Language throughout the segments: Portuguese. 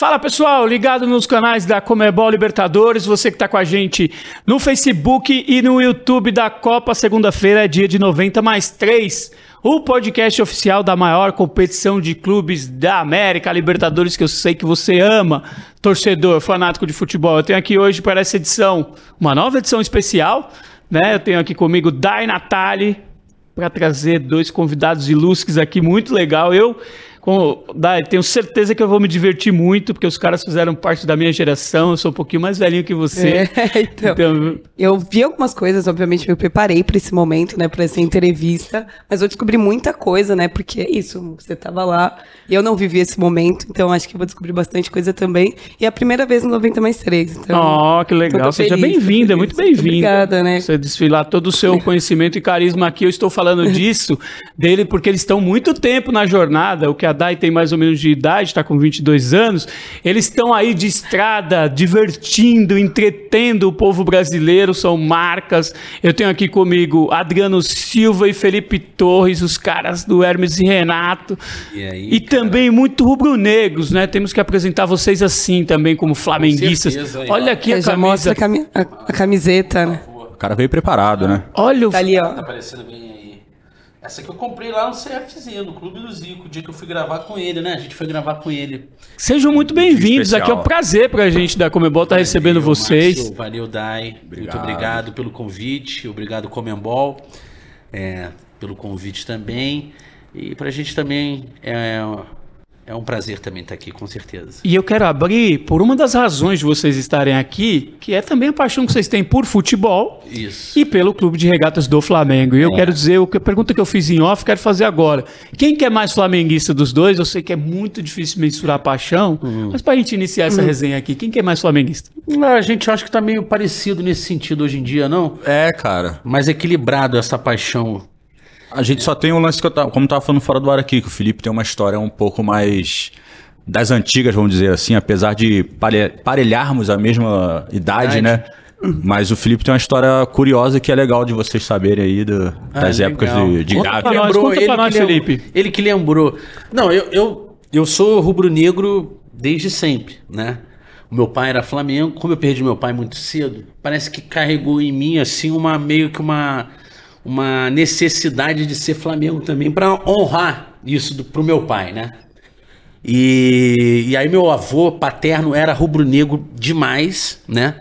Fala pessoal, ligado nos canais da Comebol Libertadores, você que está com a gente no Facebook e no YouTube da Copa, segunda-feira é dia de 90 mais 3, o podcast oficial da maior competição de clubes da América, Libertadores, que eu sei que você ama, torcedor, fanático de futebol. Eu tenho aqui hoje para essa edição, uma nova edição especial, né? Eu tenho aqui comigo Dai Natali, para trazer dois convidados ilustres aqui, muito legal. Eu com, Dai, tenho certeza que eu vou me divertir muito, porque os caras fizeram parte da minha geração, eu sou um pouquinho mais velhinho que você. É, então, então, eu vi algumas coisas, obviamente, me preparei para esse momento, né, para essa entrevista, mas eu descobri muita coisa, né, porque é isso, você estava lá, e eu não vivi esse momento, então acho que vou descobrir bastante coisa também, e é a primeira vez no 90 mais 3, então... Oh, que legal, seja bem-vinda, muito bem-vinda. Obrigada, né. Você desfilar todo o seu conhecimento e carisma aqui, eu estou falando disso, dele, porque eles estão muito tempo na jornada, o que a Dai tem mais ou menos de idade, está com 22 anos, eles estão aí de estrada, divertindo, entretendo o povo brasileiro, são marcas. Eu tenho aqui comigo Adriano Silva e Felipe Torres, os caras do Hermes e Renato. E, aí, e também muito rubro-negros, né? Temos que apresentar vocês assim também, como flamenguistas. Certeza, Olha aqui a camisa. mostra a, cami a, a camiseta, né? O cara veio preparado, né? Olha o... Tá ali, ó. Tá parecendo bem essa que eu comprei lá no CFzinho, no Clube do Zico, o dia que eu fui gravar com ele, né? A gente foi gravar com ele. Sejam muito bem-vindos. Aqui é um prazer pra gente da Comembol estar tá recebendo vocês. Márcio, valeu, Dai. Obrigado. Muito obrigado pelo convite. Obrigado, Comembol, é, pelo convite também. E pra gente também é é um prazer também estar aqui, com certeza. E eu quero abrir por uma das razões de vocês estarem aqui, que é também a paixão que vocês têm por futebol Isso. e pelo Clube de Regatas do Flamengo. E eu é. quero dizer, a pergunta que eu fiz em off, quero fazer agora. Quem que é mais flamenguista dos dois? Eu sei que é muito difícil mensurar a paixão, uhum. mas para a gente iniciar essa uhum. resenha aqui, quem que é mais flamenguista? A gente acha que está meio parecido nesse sentido hoje em dia, não? É, cara. Mais equilibrado essa paixão a gente só tem um lance que eu tava, como tava falando fora do ar aqui, que o Felipe tem uma história um pouco mais das antigas, vamos dizer assim, apesar de parelharmos a mesma idade, idade. né? Mas o Felipe tem uma história curiosa que é legal de vocês saberem aí do, das ah, épocas de, de conta Pra nós, conta ele pra nós, Felipe. Ele que lembrou. Não, eu, eu, eu sou rubro-negro desde sempre, né? O meu pai era Flamengo. Como eu perdi meu pai muito cedo, parece que carregou em mim, assim, uma meio que uma uma necessidade de ser Flamengo também para honrar isso para o meu pai, né? E, e aí meu avô paterno era rubro-negro demais, né?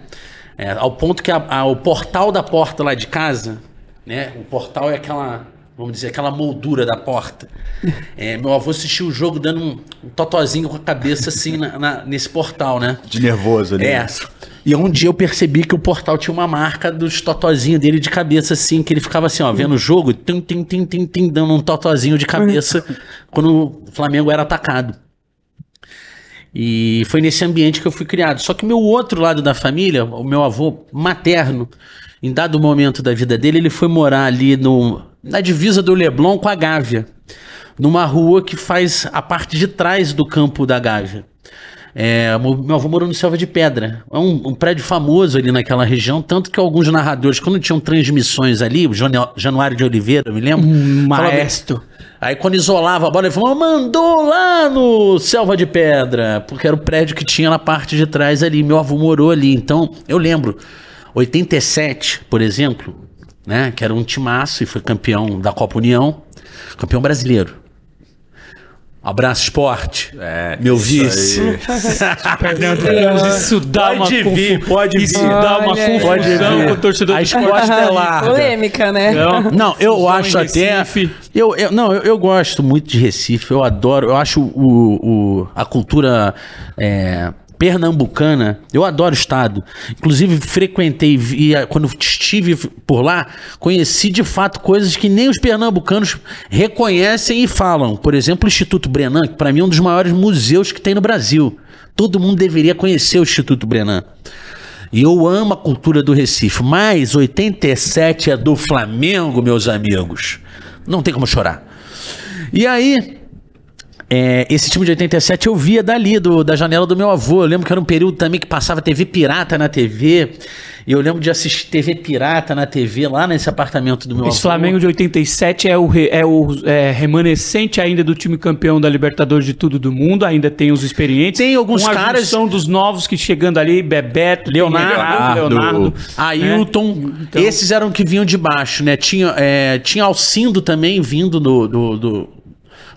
É, ao ponto que a, a, o portal da porta lá de casa, né? O portal é aquela, vamos dizer, aquela moldura da porta. É, meu avô assistiu o jogo dando um, um totozinho com a cabeça assim na, na, nesse portal, né? De nervoso ali. É. E um dia eu percebi que o portal tinha uma marca dos totozinhos dele de cabeça, assim, que ele ficava assim, ó, vendo o jogo, tim, tim, tim, tim, tim, dando um totozinho de cabeça quando o Flamengo era atacado. E foi nesse ambiente que eu fui criado. Só que meu outro lado da família, o meu avô materno, em dado momento da vida dele, ele foi morar ali no, na divisa do Leblon com a Gávea, numa rua que faz a parte de trás do campo da Gávea. É, meu avô morou no Selva de Pedra. É um, um, prédio famoso ali naquela região, tanto que alguns narradores, quando tinham transmissões ali, o Januário de Oliveira, eu me lembro. Um maestro. Aí quando isolava a bola, ele falou, mandou lá no Selva de Pedra, porque era o prédio que tinha na parte de trás ali. Meu avô morou ali. Então, eu lembro, 87, por exemplo, né, que era um timaço e foi campeão da Copa União, campeão brasileiro. Abraço Esporte. É, meu vice. isso dá pode uma vir, pode vir. Isso dá uma confusão com o torcedor A Esporte é lá. Polêmica, né? Não, não eu acho até. Eu, eu, não, eu, eu, gosto muito de Recife, eu adoro, eu acho o, o a cultura é, pernambucana. Eu adoro o estado. Inclusive, frequentei, via, quando estive por lá, conheci de fato coisas que nem os pernambucanos reconhecem e falam. Por exemplo, o Instituto Brenan, que para mim é um dos maiores museus que tem no Brasil. Todo mundo deveria conhecer o Instituto Brenan. E eu amo a cultura do Recife, mas 87 é do Flamengo, meus amigos. Não tem como chorar. E aí, É, esse time de 87 eu via dali, do, da janela do meu avô. Eu lembro que era um período também que passava TV pirata na TV. E eu lembro de assistir TV pirata na TV lá nesse apartamento do meu Esse avô. Esse Flamengo de 87 é o, é o é, remanescente ainda do time campeão da Libertadores de tudo do mundo. Ainda tem os experientes. Tem alguns com caras. são dos novos que chegando ali: Bebeto, Leonardo, Leonardo, Ailton. Né? Então... Esses eram que vinham de baixo, né? Tinha, é, tinha Alcindo também vindo do, do, do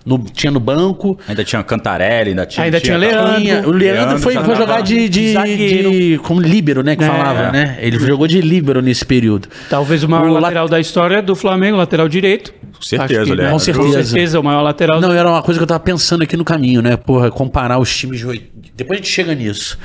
no, tinha no banco. Ainda tinha Cantarelli, ainda tinha. Ainda tinha, tinha Leandro. Tinha, o Leandro, Leandro foi, foi jogar de, de, de, como líbero, né? Que é, falava, né? Ele jogou de líbero nesse período. Talvez o maior o lateral da história do Flamengo, lateral direito. Com certeza, que, Leandro. Com certeza. Com certeza, o maior lateral. Não, era uma coisa que eu tava pensando aqui no caminho, né? Porra, comparar os times de. Depois a gente chega nisso.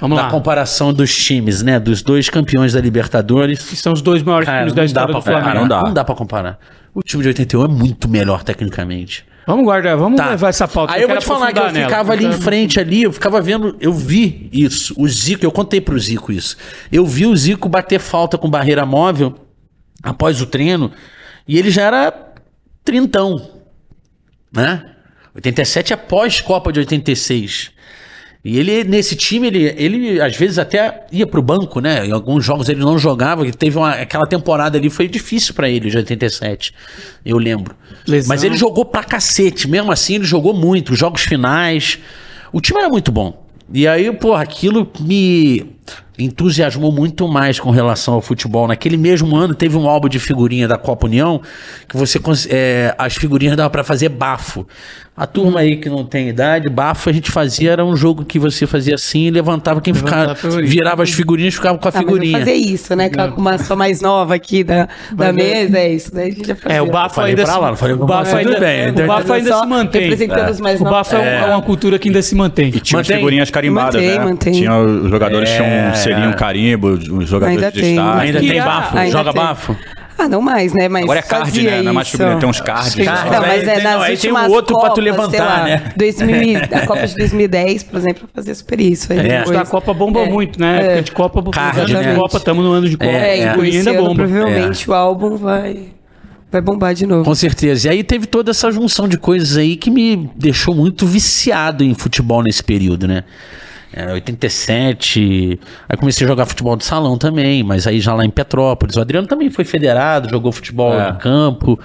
Vamos da lá. comparação dos times, né? Dos dois campeões da Libertadores. Que são os dois maiores Cara, times da história do Flamengo. Não dá. não dá pra comparar. O time de 81 é muito melhor tecnicamente. Vamos guardar, vamos tá. levar essa pauta. Aí eu, eu vou te falar que eu nela. ficava ali em frente ali, eu ficava vendo, eu vi isso, o Zico, eu contei pro Zico isso. Eu vi o Zico bater falta com barreira móvel após o treino, e ele já era trintão, né? 87 é pós-Copa de 86. E ele, nesse time, ele, ele às vezes até ia pro banco, né? Em alguns jogos ele não jogava, teve uma, aquela temporada ali, foi difícil para ele, de 87, eu lembro. Lesão. Mas ele jogou pra cacete, mesmo assim ele jogou muito, os jogos finais. O time era muito bom. E aí, porra, aquilo me entusiasmou muito mais com relação ao futebol. Naquele mesmo ano teve um álbum de figurinha da Copa União que você é, as figurinhas dava para fazer bafo. A turma aí que não tem idade, bafo a gente fazia, era um jogo que você fazia assim e levantava quem ficava, virava as figurinhas ficava com a ah, figurinha. fazer isso, né? Com uma só mais nova aqui da, da mesa, é isso. Daí a gente já fazia. É, o bafo ainda pra lá, não falei o bafo ainda, bem. O bafo ainda se mantém. Mais O bafo é, é uma cultura que ainda se mantém. E tinha mantém. figurinhas carimbadas, mantém, né? Mantém. Tinha, os jogadores é, tinham um selinho, um carimbo, os jogadores ainda de destaque. Ainda tem bafo, joga bafo. Ah, não mais, né? Mas Agora é card, né? Não é mais figurinha, tem uns cards. Tem, não, mas é nas aí tem um outro Copas, pra tu levantar, lá, né? 2000, a Copa de 2010, por exemplo, fazia super isso. Aí é. depois, a Copa bomba é, muito, né? É. De Copa, card, né? Copa, estamos no ano de Copa. É, é. E ainda bomba. Provavelmente é. o álbum vai vai bombar de novo. Com certeza. E aí teve toda essa junção de coisas aí que me deixou muito viciado em futebol nesse período, né? É, 87. Aí comecei a jogar futebol de salão também, mas aí já lá em Petrópolis. O Adriano também foi federado, jogou futebol é. no campo.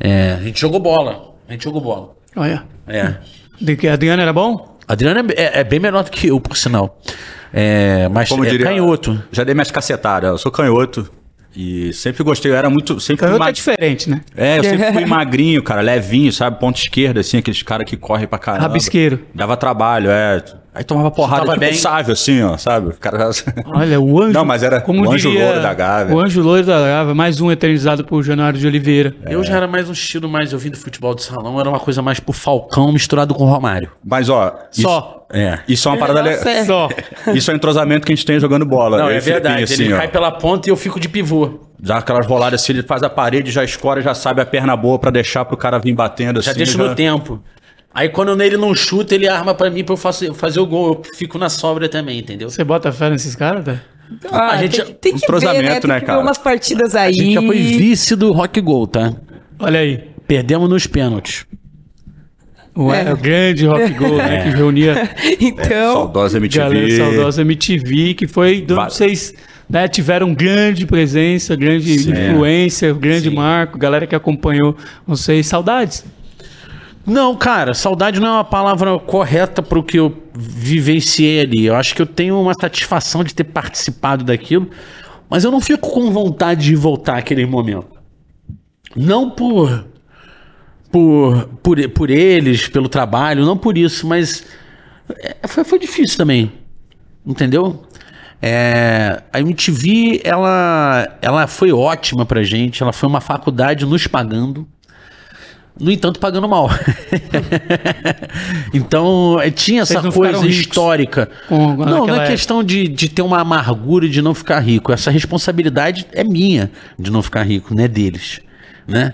É, a gente jogou bola. A gente jogou bola. Olha. É. De que Adriano era bom? Adriano é, é, é, bem menor do que eu, por sinal. É, mas Como é diria, canhoto. Já dei minhas cacetadas. Eu sou canhoto. E sempre gostei, eu era muito. Sempre Canhoto é diferente, né? É, eu sempre fui magrinho, cara, levinho, sabe? Ponto esquerda, assim, aqueles caras que correm pra caramba. Rabisqueiro. Dava trabalho, é. Aí tomava porrada tipo bem. sábio, assim, ó, sabe? O cara... Olha, o anjo. Não, mas era como o anjo diria, louro da Gávea. O anjo louro da Gávea, mais um eternizado por Januário de Oliveira. É. Eu já era mais um estilo mais, eu vim do futebol de salão, era uma coisa mais pro Falcão misturado com o Romário. Mas, ó. Só. Isso, é. Isso é uma parada. Le... Só. Isso é um entrosamento que a gente tem jogando bola. Não, é verdade. Assim, ele ó. cai pela ponta e eu fico de pivô. Já aquelas roladas assim, ele faz a parede, já escora, já sabe a perna boa para deixar pro cara vir batendo já assim. Deixa já deixa no tempo. Aí quando ele não chuta, ele arma para mim pra eu fazer, fazer o gol. Eu fico na sobra também, entendeu? Você bota fé nesses caras, tá? Ah, a gente tem, tem que ver, né? Tem né, que ver umas partidas aí. A gente já foi vice do Rock Gol, tá? Olha aí. Perdemos nos pênaltis. O, é. o grande rock gold, né? É. Que reunia. então. É, saudosa MTV. Galera, saudosa MTV, que foi. Vai. Vocês né, tiveram grande presença, grande Sim. influência, grande Sim. marco, galera que acompanhou vocês. Saudades. Não, cara, saudade não é uma palavra correta para o que eu vivenciei ali. Eu acho que eu tenho uma satisfação de ter participado daquilo, mas eu não fico com vontade de voltar àquele momento. Não por por, por, por eles, pelo trabalho, não por isso, mas é, foi, foi difícil também. Entendeu? É, a MTV, ela, ela foi ótima pra gente, ela foi uma faculdade nos pagando no entanto, pagando mal. então, é, tinha essa coisa histórica. Com, não, não é questão de, de ter uma amargura de não ficar rico. Essa responsabilidade é minha de não ficar rico, não é deles. Né?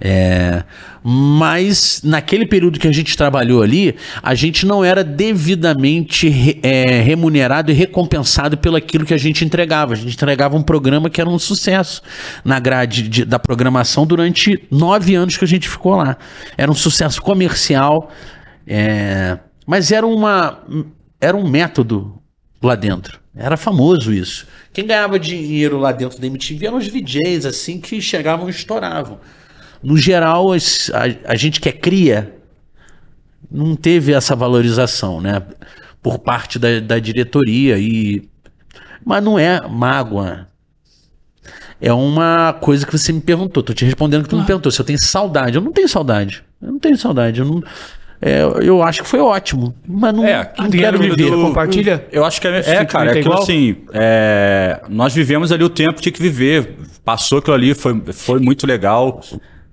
É, mas naquele período que a gente trabalhou ali, a gente não era devidamente é, remunerado e recompensado pelo aquilo que a gente entregava. A gente entregava um programa que era um sucesso na grade de, da programação durante nove anos que a gente ficou lá. Era um sucesso comercial. É, mas era uma era um método lá dentro. Era famoso isso. Quem ganhava dinheiro lá dentro da MTV eram os VJs, assim, que chegavam e estouravam. No geral, as, a, a gente que é cria não teve essa valorização, né? Por parte da, da diretoria. E... Mas não é mágoa. É uma coisa que você me perguntou. Tô te respondendo que tu me perguntou se eu tenho saudade. Eu não tenho saudade. Eu não tenho saudade. Eu não. É, eu acho que foi ótimo, mas não, é, não quero viver. Do... Compartilha? Eu acho que é, é cara, é aquilo assim, é, nós vivemos ali o tempo que tinha que viver, passou aquilo ali, foi, foi muito legal,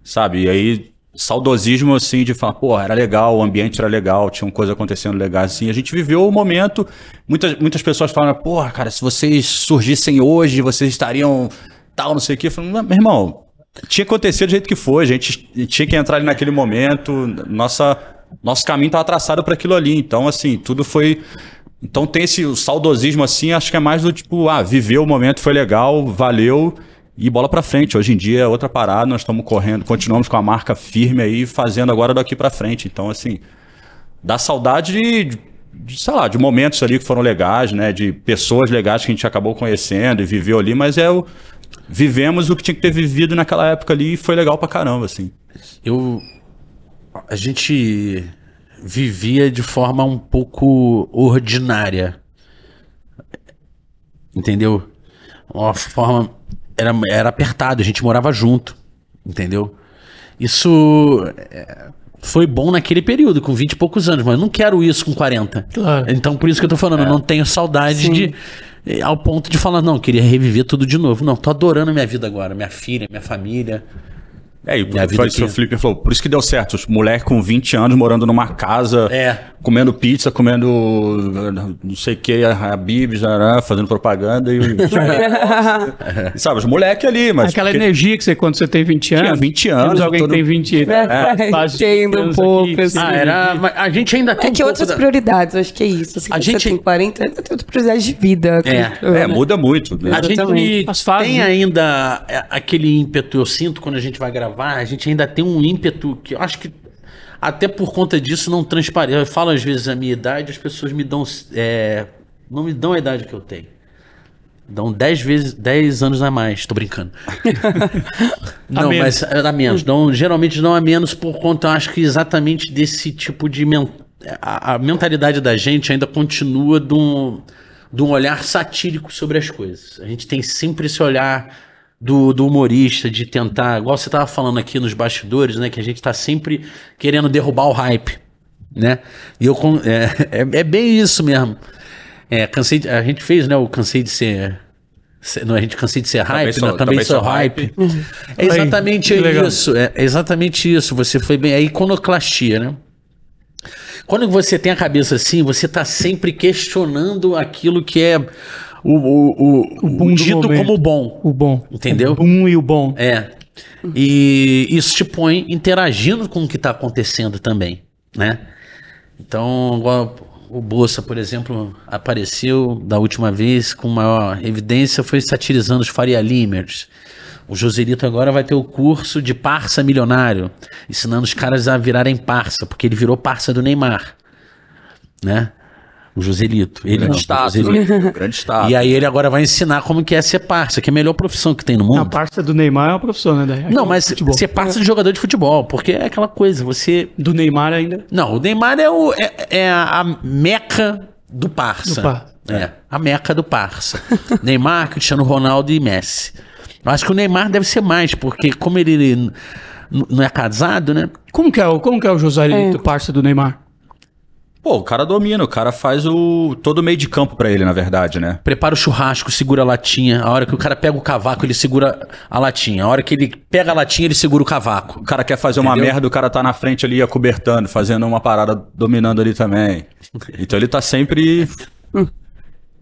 sabe, e aí saudosismo assim de falar, pô, era legal, o ambiente era legal, tinha uma coisa acontecendo legal assim. A gente viveu o momento. Muitas, muitas pessoas falam, pô, cara, se vocês surgissem hoje, vocês estariam tal, não sei o quê. Eu falo, meu irmão, tinha que acontecer do jeito que foi, a gente tinha que entrar ali naquele momento. Nossa nosso caminho estava traçado para aquilo ali. Então, assim, tudo foi. Então tem esse saudosismo assim, acho que é mais do tipo, ah, viveu o momento, foi legal, valeu e bola para frente. Hoje em dia é outra parada, nós estamos correndo, continuamos com a marca firme aí, fazendo agora daqui para frente. Então, assim, dá saudade de, de, sei lá, de momentos ali que foram legais, né, de pessoas legais que a gente acabou conhecendo e viveu ali, mas é o vivemos o que tinha que ter vivido naquela época ali e foi legal pra caramba, assim. Eu a gente vivia de forma um pouco ordinária. Entendeu? Uma forma. Era, era apertado, a gente morava junto. Entendeu? Isso é, foi bom naquele período, com 20 e poucos anos, mas eu não quero isso com 40. Claro. Então, por isso que eu tô falando, é. eu não tenho saudade Sim. de. Ao ponto de falar, não, queria reviver tudo de novo. Não, tô adorando a minha vida agora, minha filha, minha família. É, e o Felipe falou. Por isso que deu certo. Os moleques com 20 anos morando numa casa, é. comendo pizza, comendo não sei o que, a Bibs, fazendo propaganda. E, e, sabe, os moleques ali, mas. Aquela porque... energia que você, quando você tem 20 anos. Tinha 20 anos. Temos alguém todo... que tem 20 é, é, Entendo um pouco. Assim. Ah, era, a gente ainda tem. É que um outras da... prioridades, acho que é isso. Assim, a gente tem 40 anos, tem outras prioridades de vida. É, é muda muito. Né? A gente tem ainda aquele ímpeto, eu sinto, quando a gente vai gravar gravar, a gente ainda tem um ímpeto que eu acho que até por conta disso não transparece. Eu falo às vezes a minha idade, as pessoas me dão. É, não me dão a idade que eu tenho. Dão 10 vezes 10 anos a mais, tô brincando. não, a mas a menos. Dão, geralmente dão a menos por conta, eu acho que exatamente desse tipo de. Men a, a, mentalidade da gente ainda continua de um, de um olhar satírico sobre as coisas. A gente tem sempre esse olhar do, do humorista, de tentar, igual você estava falando aqui nos bastidores, né? Que a gente está sempre querendo derrubar o hype, né? E eu é, é, é bem isso mesmo. É, cansei de, a gente fez, né? O cansei de ser não, a gente cansei de ser hype, também sou, né? também, também sou, hype. hype. É exatamente Aí, isso. É exatamente isso. Você foi bem. É iconoclastia, né? Quando você tem a cabeça assim, você está sempre questionando aquilo que é o, o, o, o, dito como bom. O bom. Entendeu? O boom e o bom. É. E isso te põe interagindo com o que está acontecendo também, né? Então, o Bolsa, por exemplo, apareceu da última vez com maior evidência, foi satirizando os Faria Limers. O Joselito agora vai ter o curso de parça milionário, ensinando os caras a virarem parça, porque ele virou parça do Neymar, né? O Joselito. Ele estado. Joselito. grande estado. E aí ele agora vai ensinar como que é ser parça, que é a melhor profissão que tem no mundo. A parça do Neymar é uma profissão, né? Daí? Não, mas futebol. ser parça de jogador de futebol, porque é aquela coisa, você... Do Neymar ainda? Não, o Neymar é, o, é, é a meca do parça. Do par. É, a meca do parça. Neymar, Cristiano Ronaldo e Messi. Eu acho que o Neymar deve ser mais, porque como ele não é casado, né? Como que é o, como que é o Joselito, é. parça do Neymar? Pô, o cara domina, o cara faz o todo o meio de campo para ele, na verdade, né? Prepara o churrasco, segura a latinha. A hora que o cara pega o cavaco, ele segura a latinha. A hora que ele pega a latinha, ele segura o cavaco. O cara quer fazer Entendeu? uma merda, o cara tá na frente ali acobertando, fazendo uma parada dominando ali também. Então ele tá sempre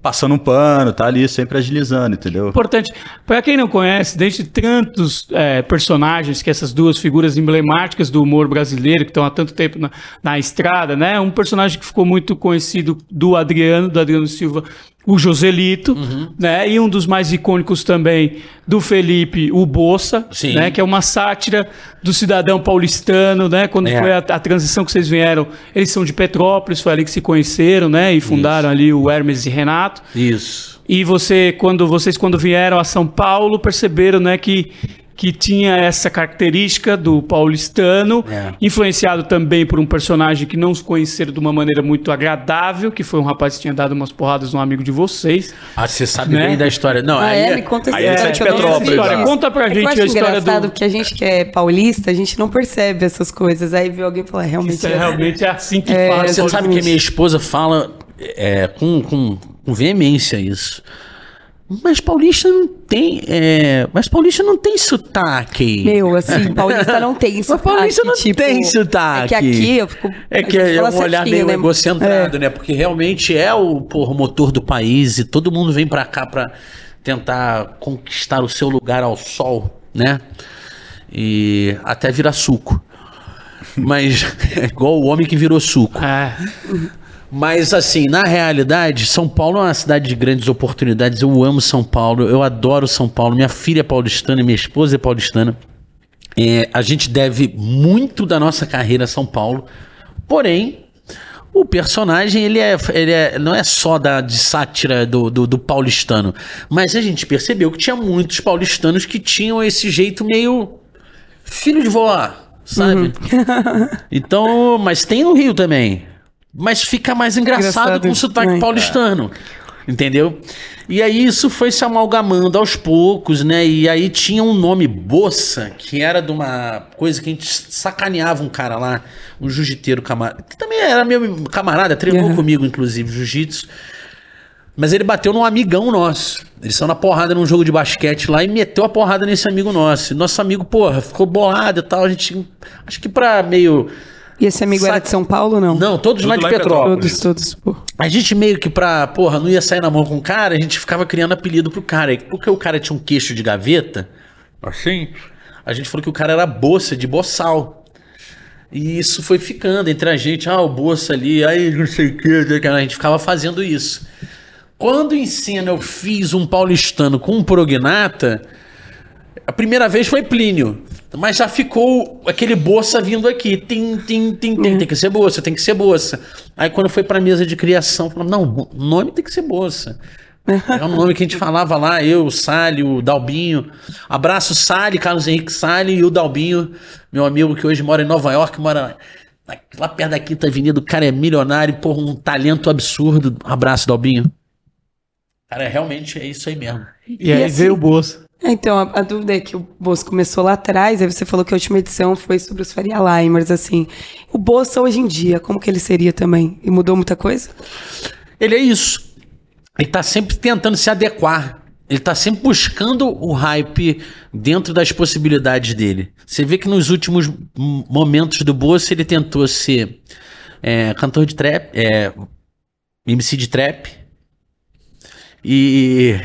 passando um pano, tá ali sempre agilizando, entendeu? Importante. Para quem não conhece, dentre tantos é, personagens que essas duas figuras emblemáticas do humor brasileiro que estão há tanto tempo na, na, estrada, né? Um personagem que ficou muito conhecido do Adriano, do Adriano Silva, o Joselito, uhum. né? E um dos mais icônicos também do Felipe, o Bolsa, Sim. né? Que é uma sátira do cidadão paulistano, né? Quando é. foi a, a, transição que vocês vieram, eles são de Petrópolis, foi ali que se conheceram, né? E fundaram Isso. ali o Hermes e Renato. Isso. E você, quando vocês quando vieram a São Paulo, perceberam, né? Que que tinha essa característica do paulistano, é. influenciado também por um personagem que não se conheceram de uma maneira muito agradável, que foi um rapaz que tinha dado umas porradas num amigo de vocês. Ah, você sabe né? bem da história. Não, ah, aí é, me conta essa aí história. É de Petrópolis. História. Conta pra gente a história engraçado do... que a gente que é paulista, a gente não percebe essas coisas. Aí viu alguém falar, realmente... Isso é, é realmente é assim que é, fala. Você sabe que minha esposa fala é, com, com, com veemência isso. Mas paulista não tem. É... Mas paulista não tem sotaque. Meu, assim, paulista não tem sotaque. Mas paulista não tipo, tem sotaque. É que aqui eu fico. É que é um olhar meio né? egocentrado, é. né? Porque realmente é o porra, motor do país e todo mundo vem pra cá pra tentar conquistar o seu lugar ao sol, né? E até virar suco. Mas é igual o homem que virou suco. É. Mas, assim, na realidade, São Paulo é uma cidade de grandes oportunidades. Eu amo São Paulo, eu adoro São Paulo. Minha filha é paulistana, minha esposa é paulistana. É, a gente deve muito da nossa carreira a São Paulo. Porém, o personagem ele é, ele é não é só da, de sátira do, do, do, paulistano, mas a gente percebeu que tinha muitos paulistanos que tinham esse jeito meio filho de vó, sabe? Uhum. então, mas tem no Rio também mas fica mais engraçado, engraçado com o sotaque paulistano. Entendeu? E aí isso foi se amalgamando aos poucos, né? E aí tinha um nome Boça, que era de uma coisa que a gente sacaneava um cara lá, um jiu-jiteiro camarada, que também era meu camarada, treinou uhum. comigo, inclusive, jiu-jitsu. Mas ele bateu num amigão nosso. Eles são na porrada num jogo de basquete lá e meteu a porrada nesse amigo nosso. Nosso amigo, porra, ficou bolado e tal. A gente. Acho que pra meio e esse amigo era de São Paulo não? Não, todos lá de lá Petrópolis. Todos, todos. Pô. A gente meio que pra, porra, não ia sair na mão com o cara, a gente ficava criando apelido pro cara. Porque o cara tinha um queixo de gaveta, assim, a gente falou que o cara era bolsa, de boçal. E isso foi ficando entre a gente, ah, o bolsa ali, aí não sei o que, a gente ficava fazendo isso. Quando em cena eu fiz um paulistano com um prognata, a primeira vez foi Plínio. Mas já ficou aquele bolsa vindo aqui. Tim, tim, tim, tim. Tem que ser bolsa, tem que ser bolsa. Aí quando foi pra mesa de criação, falou, não, o nome tem que ser bolsa. É o nome que a gente falava lá, eu, o Sali, o Dalbinho. Abraço, Sali, Carlos Henrique Sali e o Dalbinho, meu amigo que hoje mora em Nova York, mora lá perto da Quinta Avenida. O cara é milionário, por um talento absurdo. Abraço, Dalbinho. Cara, realmente é isso aí mesmo. E, e aí assim, veio o bolsa. É, então, a, a, dúvida é que o Bolsa começou lá atrás, aí você falou que a última edição foi sobre os Faria Limers, assim. O Bolsa hoje em dia, como que ele seria também? E mudou muita coisa? Ele é isso. Ele está sempre tentando se adequar. Ele está sempre buscando o hype dentro das possibilidades dele. Você vê que nos últimos momentos do Bolsa ele tentou ser é, cantor de trap, é, MC de trap e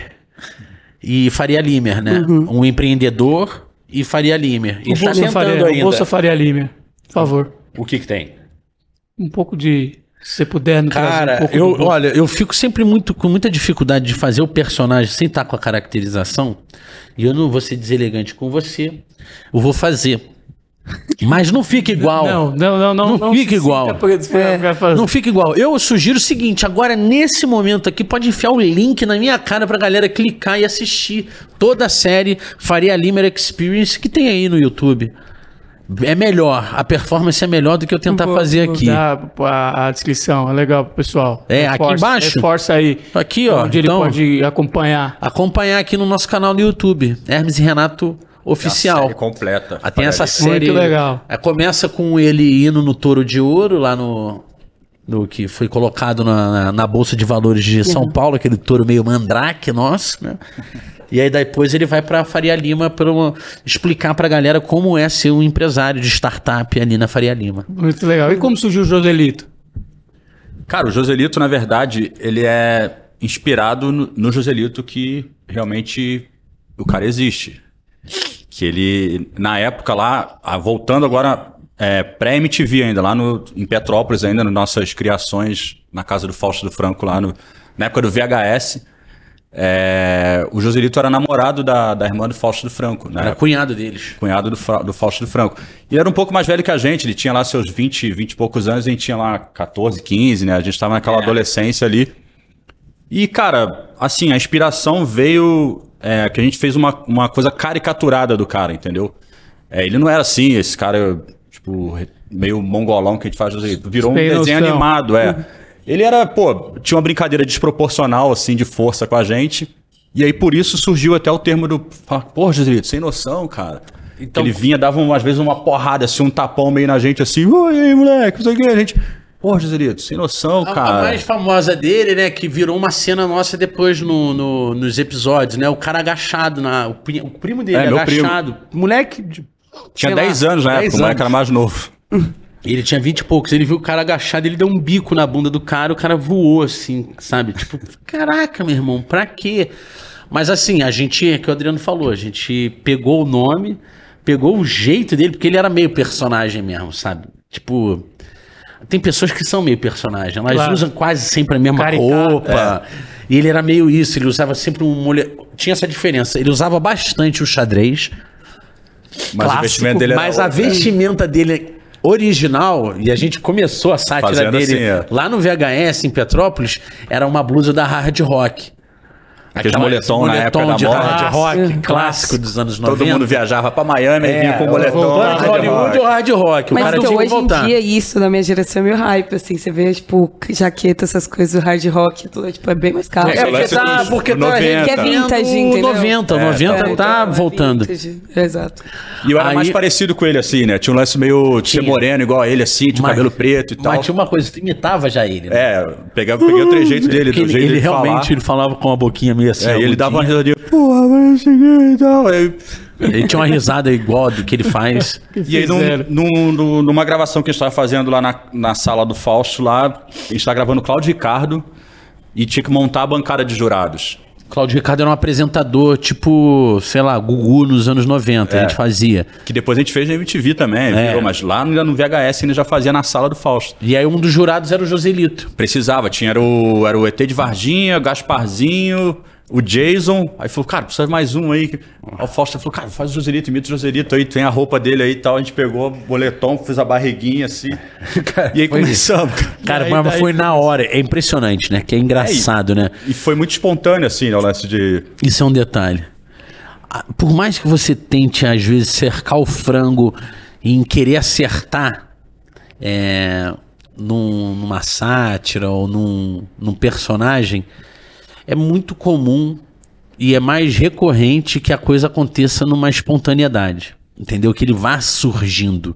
e Faria Limer, né? Uhum. Um empreendedor e Faria Limer. E o tá tentando Faria, ainda. Bolsa Faria Limer, por favor. O que que tem? Um pouco de... Se você puder no Cara, um eu, olha, eu fico sempre muito com muita dificuldade de fazer o personagem sem estar com a caracterização. E eu não vou ser deselegante com você. Eu vou fazer. Mas não fica igual. Não, não, não, não. Não, fica igual. É, não fica igual. Eu sugiro o seguinte: agora, nesse momento aqui, pode enfiar o link na minha cara pra galera clicar e assistir toda a série Faria Limer Experience que tem aí no YouTube. É melhor, a performance é melhor do que eu tentar vou, fazer vou aqui. A, a, descrição, é legal pro pessoal. É, reforça, aqui embaixo. Reforça aí. Aqui, ó. Onde então, ele pode acompanhar. Acompanhar aqui no nosso canal no YouTube. Hermes e Renato oficial. A série completa. Ah, tem essa série. Muito legal. É, começa com ele indo no Touro de Ouro, lá no. no que foi colocado na, na, na Bolsa de Valores de São uhum. Paulo, aquele touro meio mandrake nosso, né? E aí depois ele vai para Faria Lima para explicar para a galera como é ser um empresário de startup ali na Faria Lima. Muito legal. E como surgiu o Joselito? Cara, o Joselito, na verdade, ele é inspirado no, no Joselito que realmente o cara existe que ele, na época lá, voltando agora, é, pré-MTV ainda, lá no, em Petrópolis ainda, nas nossas criações, na casa do Fausto do Franco, lá no, na época do VHS. É, o Joselito era namorado da, da irmã do Fausto do Franco, né? Era cunhado deles. Cunhado do, do Fausto do Franco. E ele era um pouco mais velho que a gente, ele tinha lá seus 20, 20 e poucos anos, a gente tinha lá 14, 15, né? A gente tava naquela É. adolescência ali. E, cara, assim, a inspiração veio é, que a gente fez uma, uma coisa caricaturada do cara, entendeu? É, ele não era assim, esse cara, tipo, meio mongolão que a gente faz, virou um Sem desenho noção. animado, é. Ele era, pô, tinha uma brincadeira desproporcional, assim, de força com a gente. E aí, por isso, surgiu até o termo do. Pô, Joselito, sem noção, cara. Então- ele vinha, dava às vezes uma porrada, assim, um tapão meio na gente, assim, oi, moleque, não sei o que, a gente. Pô, Joselito, sem noção, A, a cara. mais famosa dele, né, que virou uma cena nossa depois no, no- nos episódios, né? O cara agachado, na, o, o primo dele É, meu primo. agachado. Moleque. de- Tinha sei lá, 10 anos na 10 época, o moleque era mais novo. Ele tinha 20 e poucos, ele viu o cara agachado, ele deu um bico na bunda do cara, o cara voou assim, sabe? Tipo, caraca, meu irmão, pra quê? Mas assim, a gente, é que o Adriano falou, a gente pegou o nome, pegou o jeito dele, porque ele era meio personagem mesmo, sabe? Tipo, tem pessoas que são meio personagem, elas Claro. usam quase sempre a mesma Caricato, roupa. E ele era meio isso, ele usava sempre um mole... Tinha essa diferença, ele usava bastante o xadrez, Mas o Clássico, investimento dele era mas a outro. vestimenta dele original, e a gente começou a sátira Fazendo dele assim, é. lá no VHS em Petrópolis, era uma blusa da hard rock. Aqueles Aquela- moletom na época da de moda. hard rock, Clássico. clássico dos anos 90. Todo mundo viajava pra Miami e É, vinha com boletão. de Hollywood ou hard rock. O Mas cara então, tinha que hoje em voltar. dia, isso na minha geração é meio hype, assim. Você vê, tipo, jaqueta, essas coisas do hard rock, tudo, tipo, é bem mais caro. É, porque lance tá, porque tá 90. Que é vintage, entendeu? 90, É, 90 É, tá é voltando. vintage, é, Exato. E eu era Aí- mais parecido com ele, assim, né? Tinha um lance meio de Tinha. moreno, igual a ele, assim, tinha Mas- cabelo preto e tal. Mas tinha uma coisa, imitava já ele, né? É, pegava, peguei o trejeito dele, Porque do ele, jeito ele dele realmente falava com a boquinha meio assim. É, e ele dava uma risadinha, porra, mas é o seguinte e tal. Aí- Ele tinha uma risada igual do que ele faz. E aí, num- num- num- numa gravação que a gente tava fazendo lá na, na sala do Fausto, lá, a gente tava gravando o Cláudio Ricardo e tinha que montar a bancada de jurados. Cláudio Ricardo era um apresentador, tipo, sei lá, Gugu nos anos 90, a gente fazia. Que depois a gente fez na MTV também, É. virou, mas lá no, no VHS ainda já fazia na sala do Fausto. E aí um dos jurados era o Joselito. Precisava, tinha era o, era o ET de Varginha, o Gasparzinho, o Jason. Aí falou, cara, precisa de mais um aí. Aí o Fausto falou, cara, faz o Joselito, imita o Joselito aí, tem a roupa dele aí e tal. A gente pegou o boletom, fez a barriguinha assim. e aí começamos. cara. Cara, Daí- mas daí foi na hora. É impressionante, né? Que é engraçado, né? E foi muito espontâneo, assim, né, o lance de. Isso é um detalhe. Por mais que você tente, às vezes, cercar o frango em querer acertar é, num- numa sátira ou num, num personagem, é muito comum e é mais recorrente que a coisa aconteça numa espontaneidade. Entendeu? Que ele vá surgindo.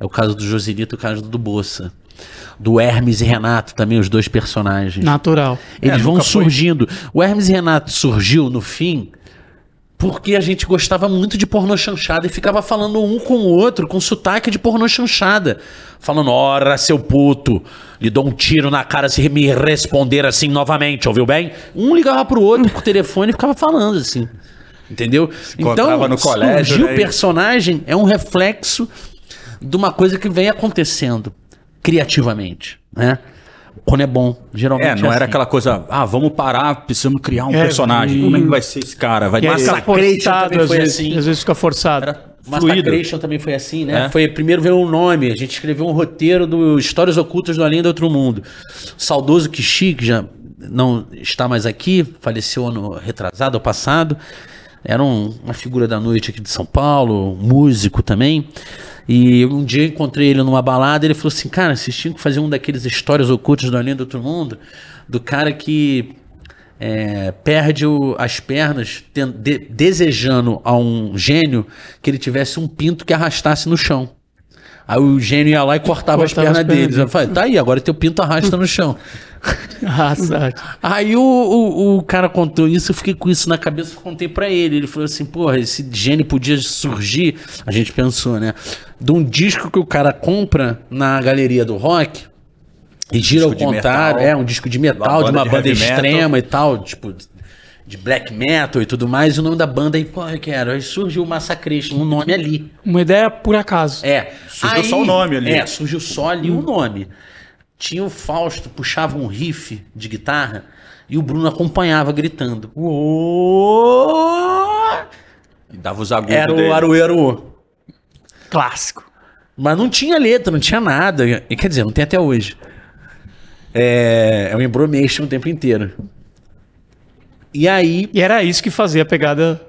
É o caso do Joselito e o caso do Bolsa. Do Hermes e Renato também, os dois personagens. Natural. Eles É, vão nunca foi- surgindo. O Hermes e Renato surgiu no fim porque a gente gostava muito de pornô chanchada e ficava falando um com o outro com sotaque de pornô chanchada. Falando, ora, seu puto, lhe dou um tiro na cara se me responder assim novamente, ouviu bem? Um ligava pro outro por telefone e ficava falando assim. Entendeu? encontrava no colégio, surgiu né, o e- personagem é um reflexo de uma coisa que vem acontecendo criativamente, né? Quando é bom, geralmente É, não era assim. aquela coisa, ah, vamos parar, precisamos criar um É, personagem. e- Como é que vai ser esse cara? Vai aí ter. fica forçado, também às foi vezes, assim. às vezes fica forçado. fluido. Massacration também foi assim, né? É. Foi primeiro veio o nome, a gente escreveu um roteiro do Histórias Ocultas do Além do Outro Mundo. Saudoso Kishi, que já não está mais aqui, faleceu ano retrasado, ao passado. Era um- uma figura da noite aqui de São Paulo, músico também. E um dia eu encontrei ele numa balada e ele falou assim: Cara, vocês tinham que fazer um daqueles histórias ocultas do Além do Outro Mundo, do cara que é, perde o- as pernas ten- de- desejando a um gênio que ele tivesse um pinto que arrastasse no chão. Aí o gênio ia lá e cortava, as Cortava pernas as pernas. deles. Eu falei, tá aí, agora teu pinto arrasta no chão. Ah, sabe. Aí o, o, o cara contou isso, eu fiquei com isso na cabeça, contei pra ele. Ele falou assim, porra, esse gênio podia surgir, a gente pensou, né? De um disco que o cara compra na galeria do rock e gira ao Disco de contrário. metal. É, um disco de metal, Uma de uma banda de banda heavy metal. extrema e tal, tipo, de black metal e tudo mais. E o nome da banda aí, pô, eu quero. Aí surgiu o Massacration, um nome ali. Uma ideia por acaso. É. Surgiu só o nome ali. É, surgiu só ali o nome. Tinha o Fausto, puxava um riff de guitarra E o Bruno acompanhava gritando. Uou! E dava os agudos Era dele. o Arueiro. Clássico. Mas não tinha letra, não tinha nada. E, Quer dizer, não tem até hoje. É, é um embromation o tempo inteiro. E aí, E era isso que fazia a pegada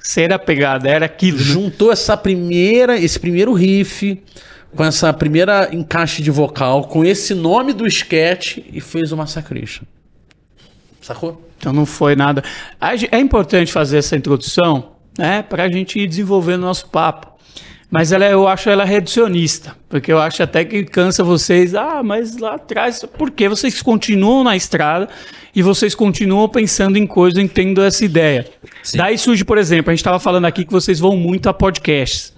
ser a pegada, era aquilo. Né? juntou essa primeira, esse primeiro riff com essa primeira encaixe de vocal, com esse nome do sketch e fez o Massacration. Sacou? Então não foi nada. É importante fazer essa introdução, né, para a gente ir desenvolvendo o nosso papo. Mas ela, é- eu acho ela reducionista, porque eu acho até que cansa vocês. Ah, mas lá atrás, por que vocês continuam na estrada e vocês continuam pensando em coisa, em tendo essa ideia? Daí surge, por exemplo, a gente estava falando aqui que vocês vão muito a podcasts.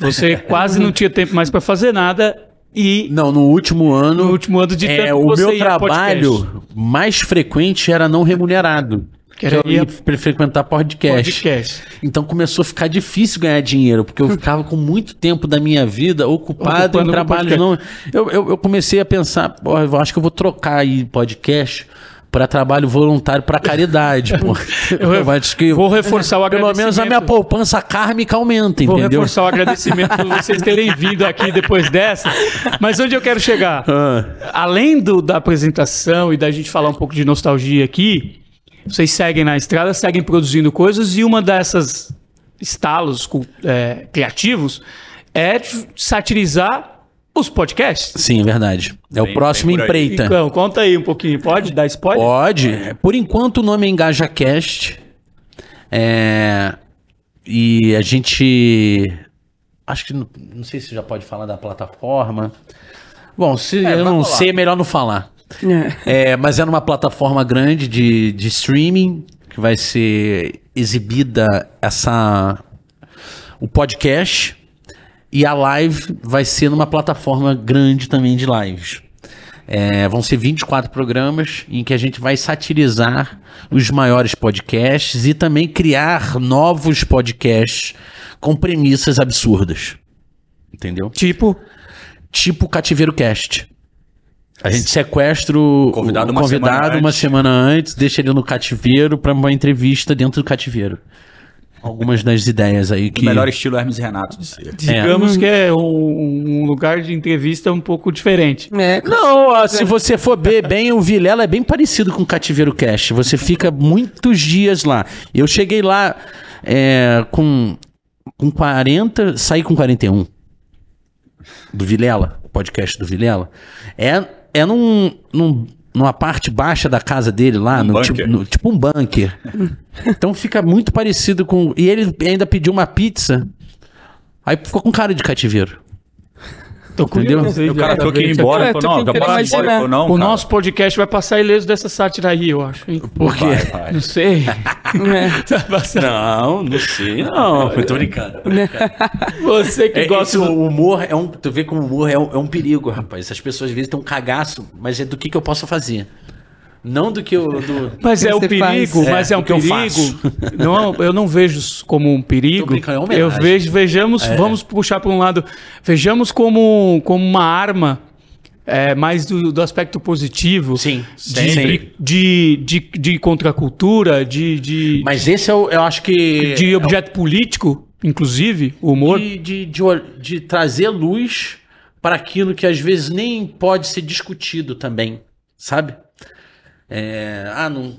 Você quase não tinha tempo mais para fazer nada e Não, no último ano. no último ano de é, que o meu trabalho mais frequente era não remunerado. Que era eu ia frequentar podcast. podcast. Então começou a ficar difícil ganhar dinheiro, porque eu ficava com muito tempo da minha vida ocupado Ocupando em trabalhos não. Eu, eu, eu comecei a pensar, eu acho que eu vou trocar aí podcast para trabalho voluntário para caridade, pô. Eu, acho que Vou reforçar o pelo menos a minha agradecimento. poupança kármica aumenta, Vou entendeu? reforçar o agradecimento por vocês terem vindo aqui depois dessa. Mas onde eu quero chegar? Ah. Além do, da apresentação e da gente falar um pouco de nostalgia aqui, vocês seguem na estrada, seguem produzindo coisas e uma dessas estalos é, criativos é satirizar os podcasts. Sim, é verdade. É o Bem- próximo por aí. empreita. Então, conta aí um pouquinho. Pode dar spoiler? Pode. Por enquanto o nome é EngajaCast. É... E a gente. Acho que. Não, não sei se já pode falar da plataforma. Bom, se eu vai não falar. sei, é melhor não falar. É, mas é numa plataforma grande de, de streaming que vai ser exibida essa o podcast e a live vai ser numa plataforma grande também de lives. É, vão ser 24 programas em que a gente vai satirizar os maiores podcasts e também criar novos podcasts com premissas absurdas. Entendeu? Tipo, Tipo Cativeiro Cast. A gente sequestra o Convidado uma convidado semana uma antes. semana antes, deixa ele no cativeiro para uma entrevista dentro do cativeiro. Algumas das ideias aí que. O melhor estilo Hermes e Renato de ser. digamos que é um, um lugar de entrevista um pouco diferente. É, Não, ó, se você for ver bem, o Vilela é bem parecido com o Cativeiro Cast. Você fica muitos dias lá. Eu cheguei lá é, com, com 40, saí com 41. Do Vilela, o podcast do Vilela. É, é num, num- numa parte baixa da casa dele lá, Um no, tipo, no- tipo um bunker. então fica muito parecido com. E ele ainda pediu uma pizza. Aí ficou com cara de cativeiro. Tô Entendeu? curioso O cara já falou que ia pra ver. embora. É, Falou, tô não, já ir embora. Falou, não, O cara. nosso podcast vai passar ileso dessa sátira aí, eu acho. hein? Por quê? Vai, vai. Não sei. é. Não, não sei, não. Eu tô brincando. Você que É, gosta esse do... humor é um. Tu vê como o humor é um, é um perigo, rapaz. As pessoas às vezes têm um cagaço, mas é do que, que eu posso fazer. Não do que eu. Do... Mas é um Você perigo, faz. mas é, É, um o que eu perigo. faço. Não, eu não vejo como um perigo. É eu vejo, vejamos, vamos puxar para um lado, vejamos como, como uma arma é, mais do, do aspecto positivo. Sim, de, sempre. de, de, de contracultura, de, de, Mas esse é o, eu acho que. de objeto político, inclusive, o humor. de, de, de, de trazer luz para aquilo que às vezes nem pode ser discutido também, sabe? É, ah, não,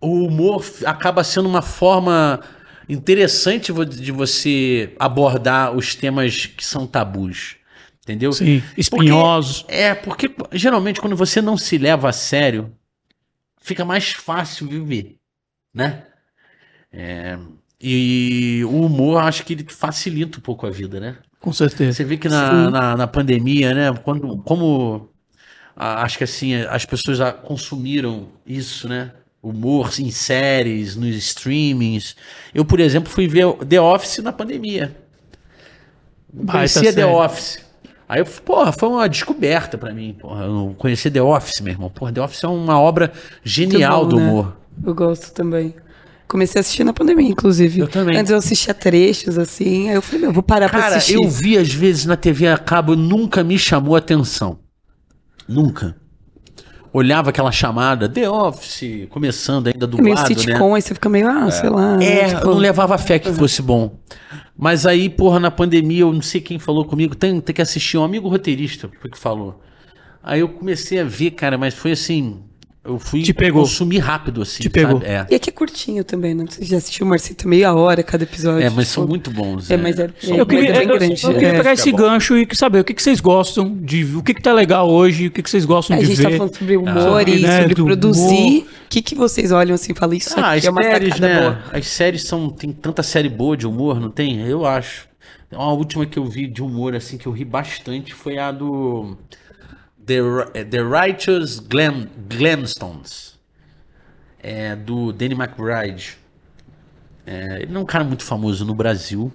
o humor acaba sendo uma forma interessante de você abordar os temas que são tabus, entendeu? Sim, espinhosos. Porque- é, porque geralmente quando você não se leva a sério, fica mais fácil viver, né? É, e o humor, acho que ele facilita um pouco a vida, né? Com certeza. Você vê que na, na, na pandemia, né? Quando, como acho que assim, as pessoas já consumiram isso, né? Humor em séries, nos streamings. Eu, por exemplo, fui ver The Office na pandemia. Não conhecia The. Office. Aí, eu, porra, foi uma descoberta pra mim. Porra, eu não conhecia The Office, meu irmão. Porra, The Office é uma obra genial bom, do né? humor. Eu gosto também. Comecei a assistir na pandemia, inclusive. Eu também. Antes eu assistia trechos, assim. Aí eu falei, meu, vou parar pra Cara, assistir. eu vi às vezes na TV a cabo, nunca me chamou atenção. Nunca. olhava aquela chamada, The Office, começando ainda do É meio sitcom, né? aí você fica meio, ah, sei lá. né, É, tipo, eu não levava fé que fosse bom. Mas aí, porra, na pandemia, eu não sei quem falou comigo, tem, tem que assistir, um amigo roteirista foi que falou. Aí eu comecei a ver, cara, mas foi assim, eu fui Te pegou. consumir rápido, assim, Te pegou. sabe? É. E aqui é curtinho também, né? Você já assistiu Marcita meia hora cada episódio. É, mas tipo, são muito bons. É, mas é, São é, Eu queria, mas é bem eu- grande. eu queria é. pegar esse gancho e saber o que, que vocês gostam de o que, que tá legal hoje, o que, que vocês gostam A de gente ver. tá falando sobre humor Sobre, e né, sobre produzir. humor. O que, que vocês olham assim e falam, isso Ah, aqui as é uma séries, né? boa. As séries são. Tem tanta série boa de humor, não tem? Eu acho. A última que eu vi de humor, assim, que eu ri bastante foi a do. The, Ri- The Righteous Glam, Glamstones. É, do Danny McBride. É, ele não é um cara muito famoso no Brasil.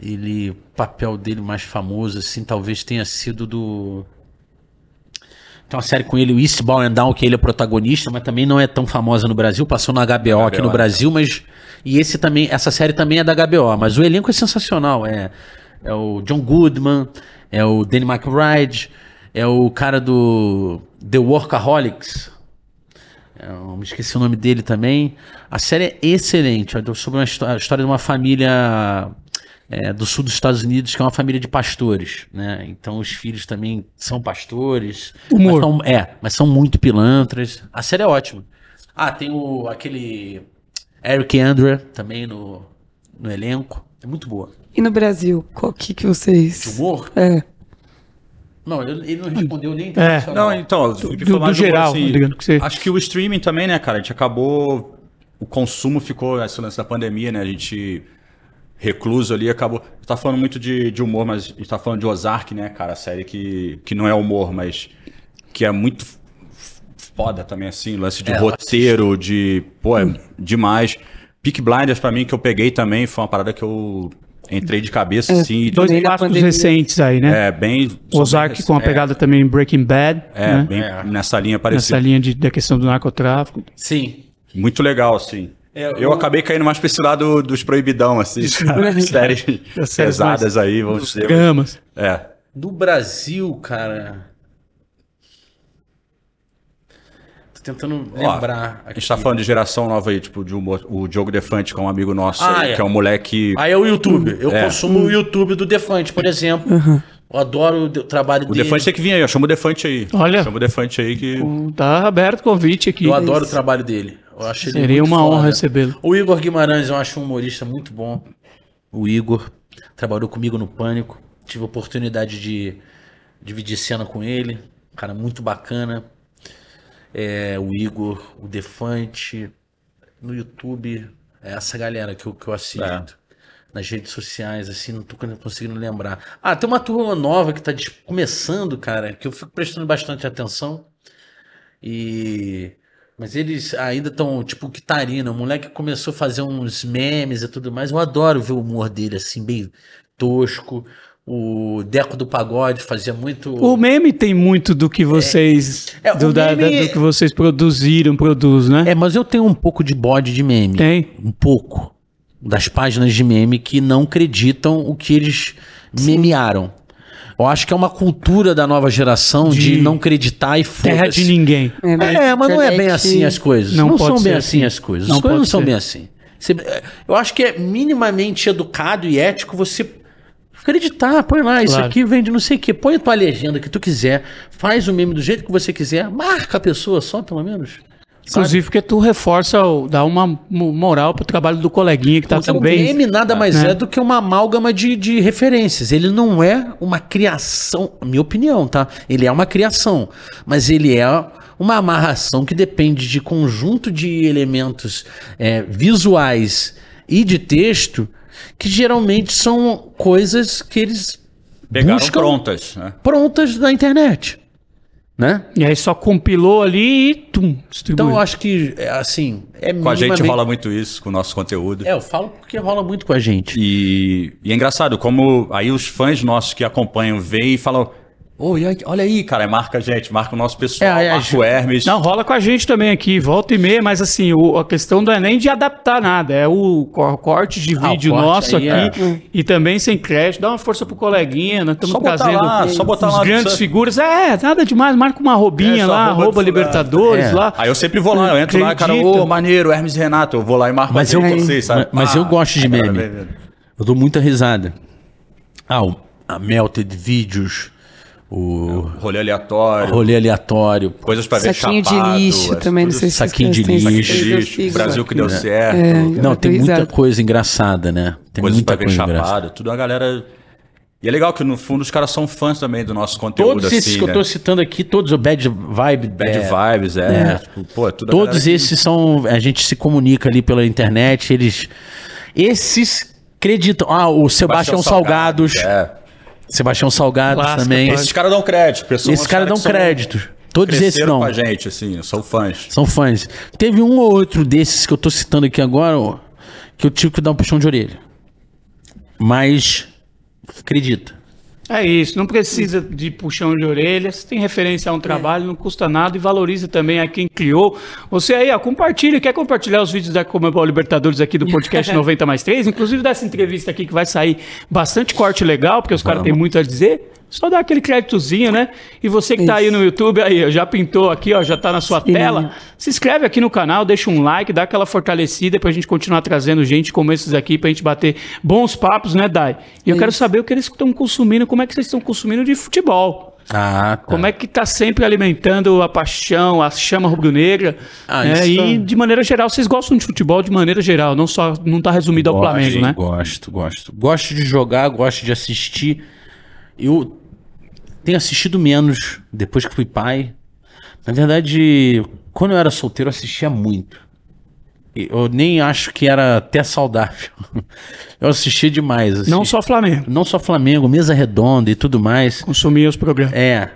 Ele. O papel dele mais famoso, assim, talvez tenha sido do. Tem uma série com ele, o Eastbound and Down, que ele é protagonista, mas também não é tão famosa no Brasil. Passou na HBO, aqui no? Brasil, mas. E esse também, essa série também é da HBO, mas o elenco é sensacional. É, é o John Goodman, é o Danny McBride, é o cara do The Workaholics. É, Eu me esqueci o nome dele também. A série é excelente. É sobre uma histó- a história de uma família é, do sul dos Estados Unidos, que é uma família de pastores, né? Então os filhos também são pastores. Humor. Mas são- é, mas são muito pilantras. A série é ótima. Ah, tem o aquele Eric Andre também no, no elenco. É muito boa. E no Brasil, qual que que vocês... De humor? É. Não, ele não respondeu nem É. Não, então, o Felipe do- falou mais do geral, assim, que você- Acho que o streaming também, né, cara? A gente acabou. O consumo ficou, esse lance da pandemia, né? A gente recluso ali, acabou. Tá falando muito de, de humor, mas a gente tá falando de Ozark, né, cara? A série que, que não é humor, mas que é muito foda também, assim, lance de É, roteiro, de. Pô, é demais. Peak Blinders, pra mim, que eu peguei também, foi uma parada que eu entrei de cabeça, assim. e Dois clássicos recentes aí, né? É, bem. Ozark com a é, pegada também Breaking Bad, É, né? bem nessa linha nessa parecida. linha de, da questão do narcotráfico. Sim. Muito legal, assim. É, eu o- acabei caindo mais pra esse lado dos proibidão, assim. séries Das séries pesadas aí, vamos Os dizer. dramas. É. Do Brasil, cara. Tentando Ó, lembrar. A gente tá falando de geração nova aí, tipo, de humor, o Diogo Defante, que é um amigo nosso, Ah, aí, é. que é um moleque. Aí é o YouTube. Eu É. consumo o YouTube do Defante, por exemplo. Eu adoro o trabalho O dele. Defante tem que vir aí, ó. Chama o Defante aí. Olha. Chama o Defante aí que. O- Tá aberto o convite aqui. Eu adoro o trabalho dele. Eu acho ele Seria muito uma honra foda. recebê-lo. O Igor Guimarães, eu acho um humorista muito bom. O Igor trabalhou comigo no Pânico. Tive a oportunidade de dividir cena com ele. Um cara muito bacana. É, o Igor, o Defante. No YouTube, é essa galera que eu, que eu assisto. É. Nas redes sociais, assim, não tô conseguindo lembrar. Ah, tem uma turma nova que tá começando, cara, que eu fico prestando bastante atenção. E. Mas eles ainda estão, tipo, Kitarina, o moleque começou a fazer uns memes e tudo mais. Eu adoro ver o humor dele, assim, bem tosco. O Deco do Pagode fazia muito. O meme tem muito do que vocês. É, o do, da- meme- da- do que vocês produziram, produz, né? É, mas eu tenho um pouco de bode de meme. Tem. Um pouco. Das páginas de meme que não acreditam o que eles memearam. Eu acho que é uma cultura da nova geração de, De não acreditar e Terra de ninguém. né? É, mas não é bem assim as coisas. Não Não, pode são bem ser assim assim. as coisas. Não As coisas não pode são ser. bem assim. Eu acho que é minimamente educado e ético você acreditar. Põe lá, isso Claro. aqui vem de não sei o quê. Põe a tua legenda que tu quiser. Faz o meme do jeito que você quiser. Marca a pessoa só, pelo menos. Inclusive porque tu reforça, dá uma mo- moral pro trabalho do coleguinha que tá Então, também. O meme nada mais né? é do que uma amálgama de, de referências. Ele não é uma criação, minha opinião, tá? Ele é uma criação, mas ele é uma amarração que depende de conjunto de elementos é, visuais e de texto que geralmente são coisas que eles Pegaram buscam prontas, né? prontas da internet, né? E aí só compilou ali e tum, distribuiu. Então eu acho que, é, assim, é Com a gente rola muito isso, com o nosso conteúdo. É, eu falo porque rola muito com a gente. E, e é engraçado como aí os fãs nossos que acompanham veem e falam: Oh, olha aí, cara, marca a gente, marca o nosso pessoal, é, marca o Hermes. Não, rola com a gente também aqui, volta e meia, mas assim, o, a questão não é nem de adaptar nada, é o corte de ah, vídeo corte nosso aqui é. e também sem crédito. Dá uma força pro coleguinha, nós estamos trazendo lá, só botar lá grandes figuras. É, nada demais, marca uma roubinha é, lá, arroba Libertadores é. lá. Aí eu sempre vou lá, eu entro Acredita. lá, cara, ô, oh, maneiro, Hermes Renato, eu vou lá e marco mas eu, vocês, sabe? Mas, ah, eu gosto de meme. Eu dou muita risada. Ah, o, a Melted Vídeos o rolê aleatório. Rolê aleatório. Coisas para ver Saquinho chapado, de lixo também, não sei se Saquinho de lixo. Saquinho de lixo. Brasil que deu certo. É, não, tem muita coisa engraçada, né? Tem coisas muita pra ver chapado. Engraçada. Tudo a galera... E é legal que no fundo os caras são fãs também do nosso conteúdo. Todos esses assim, que né? eu tô citando aqui, todos o Bad Vibe. Bad é, Vibes, é. é. Tipo, pô, todos esses são... A gente se comunica ali pela internet, eles... Esses acreditam. Ah, o Sebastião, Sebastião Salgados. Salgados é. Sebastião Salgado também. Esses caras dão crédito. Esses caras dão crédito. Todos esses não. com a gente, assim, são fãs. São fãs. Teve um ou outro desses que eu tô citando aqui agora, ó, que eu tive que dar um puxão de orelha. Mas, acredita. É isso, não precisa de puxão de orelha, você tem referência a um trabalho, não custa nada e valoriza também a quem criou. Você aí, ó, compartilha, quer compartilhar os vídeos da Comebol Libertadores aqui do podcast 90 mais 3, inclusive dessa entrevista aqui que vai sair bastante corte legal, porque os caras têm muito a dizer. Só dá aquele créditozinho, né? E você que está aí no YouTube, aí, já pintou aqui, ó, já está na sua Sim. tela. Se inscreve aqui no canal, deixa um like, dá aquela fortalecida para a gente continuar trazendo gente como esses aqui, para a gente bater bons papos, né, Dai? E eu quero saber o que eles estão consumindo, como é que vocês estão consumindo de futebol. Ah, tá. Como é que está sempre alimentando a paixão, a chama rubro-negra? Ah, né? E é- de maneira geral, vocês gostam de futebol de maneira geral, não só não está resumido gosto, ao Flamengo, né? Gosto, gosto. Gosto de jogar, gosto de assistir. Eu tenho assistido menos depois que fui pai. Na verdade, quando eu era solteiro, eu assistia muito. Eu nem acho que era até saudável. Eu assistia demais. Assistia. Não só Flamengo. Não só Flamengo, mesa redonda e tudo mais. Consumia os programas. É.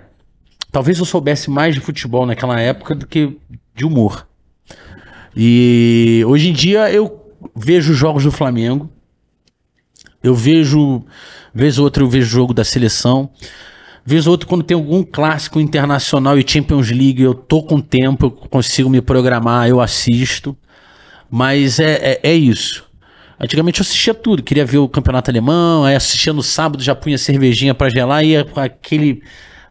Talvez eu soubesse mais de futebol naquela época do que de humor. E hoje em dia eu vejo jogos do Flamengo. Eu vejo, vez ou outra eu vejo jogo da seleção. Vez ou outra, quando tem algum clássico internacional e Champions League, eu tô com tempo, eu consigo me programar, eu assisto. Mas é, é, é isso. Antigamente eu assistia tudo, queria ver o campeonato alemão, aí assistia no sábado, já punha cervejinha para gelar ia com aquele.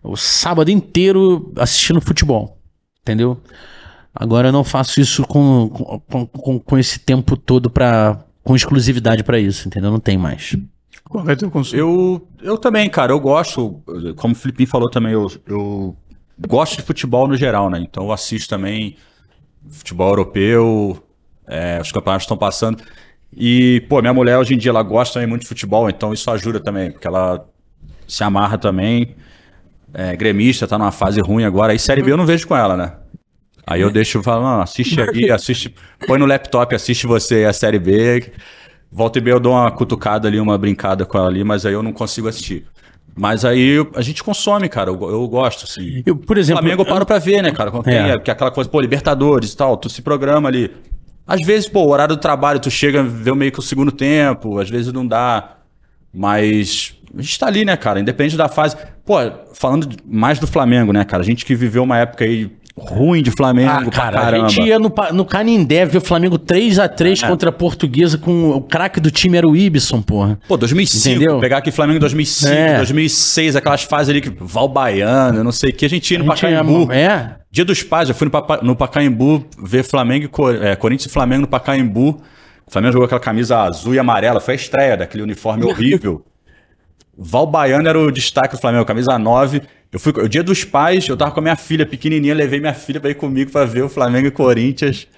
o sábado inteiro assistindo futebol. Entendeu? Agora eu não faço isso com, com, com, com esse tempo todo para com exclusividade para isso, entendeu? Não tem mais. Qual é teu consumo? Eu, eu também, cara, eu gosto, como o Filipinho falou também, eu, eu gosto de futebol no geral, né? Então eu assisto também futebol europeu, é, os campeonatos estão passando. E, pô, minha mulher hoje em dia ela gosta também muito de futebol, então isso ajuda também, porque ela se amarra também. É, gremista, tá numa fase ruim agora. Aí Série B eu não vejo com ela, né? Aí eu deixo falar, não, assiste aqui, assiste, põe no laptop, assiste você a Série B. Volta e meia eu dou uma cutucada ali, uma brincada com ela ali, mas aí eu não consigo assistir. Mas aí a gente consome, cara. Eu, eu gosto, assim. Eu, por exemplo. Flamengo eu paro pra ver, né, cara? É. tem é, aquela coisa, pô, Libertadores e tal, tu se programa ali. Às vezes, pô, o horário do trabalho, tu chega, vê meio que o segundo tempo, às vezes não dá. Mas a gente tá ali, né, cara? Independente da fase. Pô, falando mais do Flamengo, né, cara? A gente que viveu uma época aí ruim de Flamengo ah, cara, A gente ia no, no Canindé ver o Flamengo 3x3 é. contra a Portuguesa com o craque do time era o Ibson, porra. Pô, 2005, Entendeu? pegar aqui Flamengo 2005, é. 2006, aquelas fases ali que Val Baiano, não sei o que, a gente ia no Pacaembu. É. Dia dos Pais, eu fui no, no Pacaembu ver Flamengo e é, Corinthians e Flamengo no Pacaembu. O Flamengo jogou aquela camisa azul e amarela, foi a estreia daquele uniforme horrível. Val Baiano era o destaque do Flamengo, camisa 9. Eu fui, o dia dos pais, eu tava com a minha filha pequenininha, levei minha filha pra ir comigo pra ver o Flamengo e Corinthians.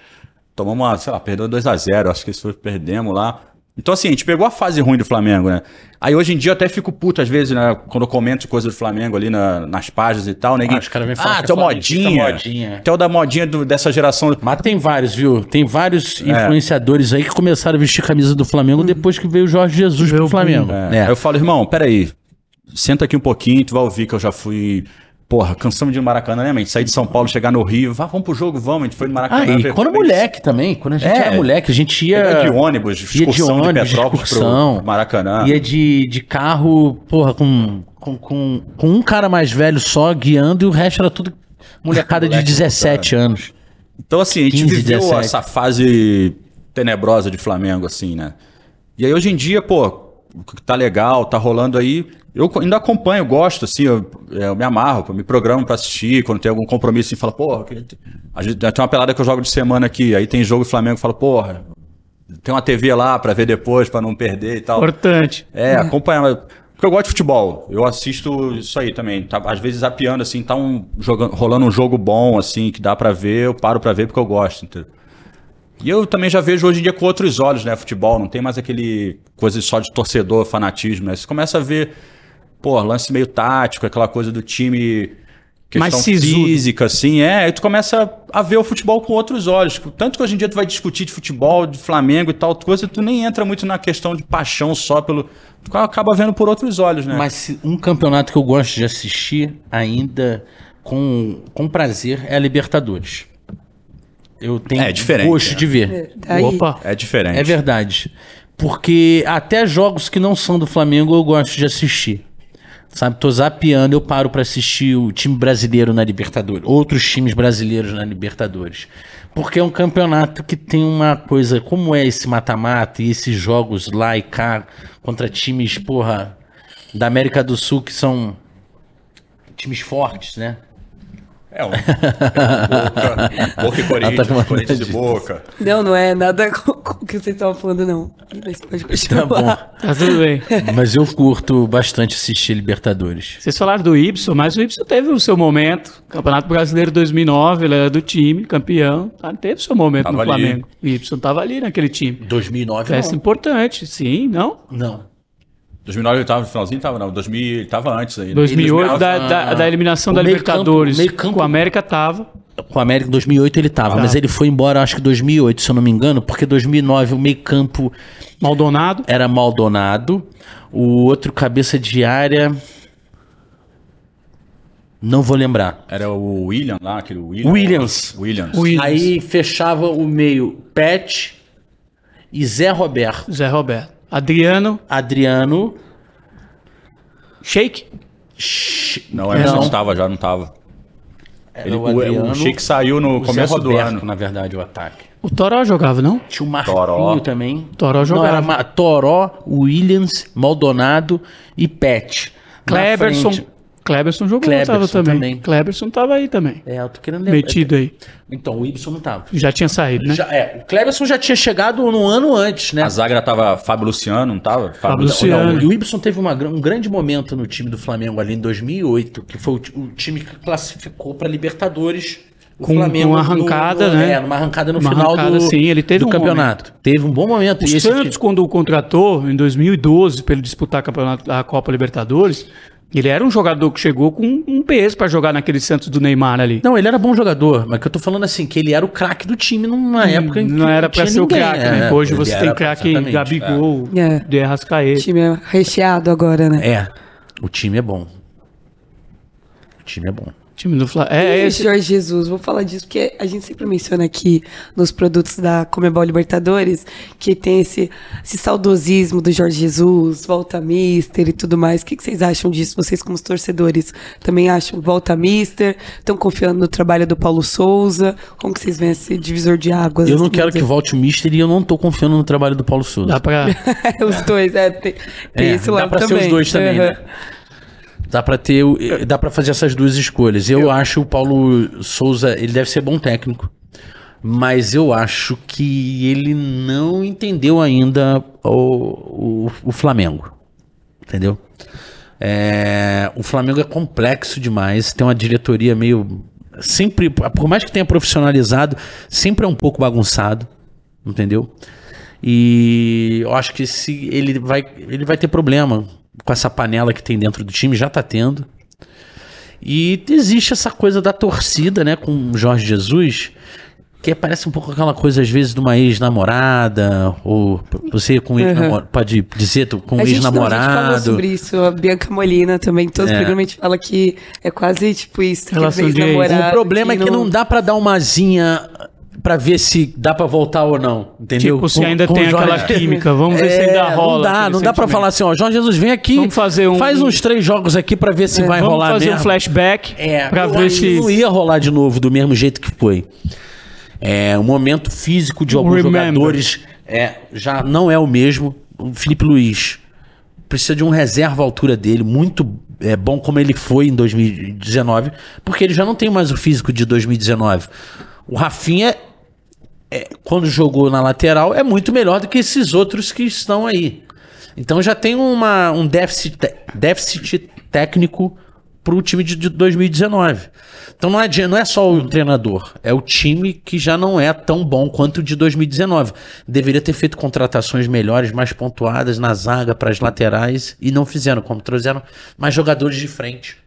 Tomamos uma, sei lá, perdeu 2 a 0 acho que isso foi, perdemos lá. Então, assim, a gente pegou a fase ruim do Flamengo, né? Aí hoje em dia eu até fico puto, às vezes, né? Quando eu comento coisa do Flamengo ali na, nas páginas e tal, né? Ah, os caras vêm falar ah, tem modinha. modinha. Tem o da modinha do, dessa geração. Mas tem vários, viu? Tem vários é. influenciadores aí que começaram a vestir camisa do Flamengo depois que veio o Jorge Jesus pro Flamengo. É. É. Aí eu falo, irmão, peraí. Senta aqui um pouquinho, tu vai ouvir que eu já fui Porra, cansamos de ir no Maracanã, né, mãe? Sair de São Paulo, chegar no Rio, vá, vamos pro jogo, vamos, a gente foi no Maracanã. Ah, e quando moleque também, quando a gente é, era moleque, a gente ia... De ônibus, excursão ia de, ônibus, de Petrópolis excursão, pro Maracanã. Ia de, de carro, porra, com com, com, com um cara mais velho só guiando e o resto era tudo molecada de 17 anos. Então, assim, a gente 15, viveu 17. essa fase tenebrosa de Flamengo, assim, né? E aí, hoje em dia, pô, tá legal, tá rolando aí, eu ainda acompanho, gosto, assim, eu, é, eu me amarro, eu me programo pra assistir, quando tem algum compromisso, assim, fala, porra, a gente, tem uma pelada que eu jogo de semana aqui, aí tem jogo Flamengo, fala, porra, tem uma TV lá pra ver depois, pra não perder e tal. Importante. É, acompanhar. Porque eu gosto de futebol. Eu assisto isso aí também. Tá, às vezes zapeando, assim, tá um, jogando, rolando um jogo bom, assim, que dá pra ver, eu paro pra ver porque eu gosto. Entendeu? E eu também já vejo hoje em dia com outros olhos, né? Futebol. Não tem mais aquele coisa só de torcedor, fanatismo, né? Você começa a ver, pô, lance meio tático, aquela coisa do time. Questão Mais física, assim, é. Aí tu começa a ver o futebol com outros olhos. Tanto que hoje em dia tu vai discutir de futebol, de Flamengo e tal coisa, tu nem entra muito na questão de paixão só pelo. Tu acaba vendo por outros olhos, né? Mas um campeonato que eu gosto de assistir ainda com, com prazer é a Libertadores. Eu tenho É diferente, gosto é. de ver. Aí. Opa. É diferente. É verdade. Porque até jogos que não são do Flamengo eu gosto de assistir. Sabe, tô zapeando, eu paro pra assistir o time brasileiro na Libertadores, outros times brasileiros na Libertadores. Porque é um campeonato que tem uma coisa, como é esse mata-mata e esses jogos lá e cá contra times, porra, da América do Sul que são times fortes, né? É um. É Boca, Boca e Ela tá Corinthians, Corinthians e de- Boca. Não, não é nada com, o que vocês estavam falando, não. Mas pode continuar. Tá bom. Tá tudo bem. Mas eu curto bastante assistir Libertadores. Vocês falaram do Ibson, mas o Ibson teve o seu momento. Campeonato Brasileiro 2009, ele era do time, campeão. Tá? Teve o seu momento Tava no ali. Flamengo. O Ibson tava ali naquele time. 2009 Peça não. importante, sim, não? Não. 2009 ele tava no finalzinho, tava não. 2000 ele tava antes aí. 2008, da, ah, da, da eliminação o da campo- Libertadores. meio campo- Com o América tava. Com a América em 2008 ele tava, mas ele foi embora acho que 2008, se eu não me engano, porque 2009 o meio campo Maldonado. era Maldonado, o outro cabeça de área não vou lembrar. Era o William lá, aquele William. Williams. Williams. Williams. Aí fechava o meio Pet e Zé Roberto, Zé Roberto. Adriano. Adriano, Shake. Não, ele Não. não tava já, não tava. era Ele, o Adriano, o Sheik saiu no começo do ano. na verdade, o ataque. O Toró jogava, não? Tinha o Marquinho Toró. também. Toró Não, jogava. era Ma- Toró, Williams, Maldonado e Pet. Na Kleberson. Kleberson jogou, Kleberson tava também. também. Kleberson tava aí também. É, eu tô querendo lembrar. Metido aí. Então, o Ibson não tava. Já tinha saído, né? Já, é, o Cleberson já tinha chegado no ano antes, né? A zaga tava Fábio Luciano, não tava? Fábio Luci- Luciano. Não, e o Ibson teve uma um grande momento no time do Flamengo ali em 2008, que foi o, o time que classificou para Libertadores. O Com- com uma arrancada, no, né? É, numa arrancada no Uma final arrancada, do, sim, ele teve do um campeonato. Teve um bom momento. O e Santos, time- quando o contratou, em 2012, para ele disputar a, campeonato, a Copa Libertadores, ele era um jogador que chegou com um peso para jogar naquele Santos do Neymar ali. Não, ele era bom jogador, mas que eu tô falando assim, que ele era o craque do time numa época em que Não era para ser o ninguém, craque, né? é, Hoje ele você tem craque exatamente, Gabigol, É. de O Arrascaeta. time é recheado agora, né? É, o time é bom. O time é bom. Time do Fla... É, E esse... Jorge Jesus, vou falar disso porque a gente sempre menciona aqui nos produtos da Comebol Libertadores que tem esse, esse saudosismo do Jorge Jesus, volta Mister e tudo mais. O que, que vocês acham disso? Vocês, como os torcedores, também acham volta Mister? Estão confiando no trabalho do Paulo Souza? Como que vocês veem esse divisor de águas? Eu não quero que dizer? volte o Mister e eu não tô confiando no trabalho do Paulo Souza. Dá pra... os dois, é, tem, tem É, esse dá lado pra ser também. os dois também, Aham. né? Dá pra ter, o- eh, dá para fazer essas duas escolhas. Eu, acho o Paulo Souza, ele deve ser bom técnico, mas eu acho que ele não entendeu ainda o, o, o Flamengo, entendeu? É, o Flamengo é complexo demais, tem uma diretoria meio sempre, por mais que tenha profissionalizado, sempre é um pouco bagunçado, entendeu? E eu acho que se ele vai, ele vai ter problema com essa panela que tem dentro do time, já tá tendo. E existe essa coisa da torcida, né, com o Jorge Jesus, que parece um pouco aquela coisa, às vezes, de uma ex-namorada, ou você com ex-namorado, pode dizer, com um A gente, não, a gente falou ex-namorado. sobre isso, a Bianca Molina também, todos os É. programas a gente fala que é quase tipo isso, que Relação fez de ex. namorado. O problema é que não dá pra dar uma asinha pra para ver se dá para voltar ou não, entendeu? Tipo, se com, ainda com tem aquela química, vamos ver é, se ainda rola. Não dá, não dá para falar assim, ó, Jorge Jesus, vem aqui, vamos fazer um, faz uns três jogos aqui para ver se é, vai vamos rolar fazer mesmo. um flashback é, para ver se não ia rolar de novo do mesmo jeito que foi. É, o momento físico de alguns Remember. jogadores é, já não é o mesmo. O Felipe Luiz precisa de um reserva à altura dele, muito é, bom como ele foi em 2019, porque ele já não tem mais o físico de 2019. O Rafinha, é, quando jogou na lateral, é muito melhor do que esses outros que estão aí. Então já tem uma, um déficit, déficit técnico para o time de 2019. Então não é, não é só o treinador, é o time que já não é tão bom quanto o de 2019. Deveria ter feito contratações melhores, mais pontuadas na zaga para as laterais e não fizeram, como trouxeram mais jogadores de frente.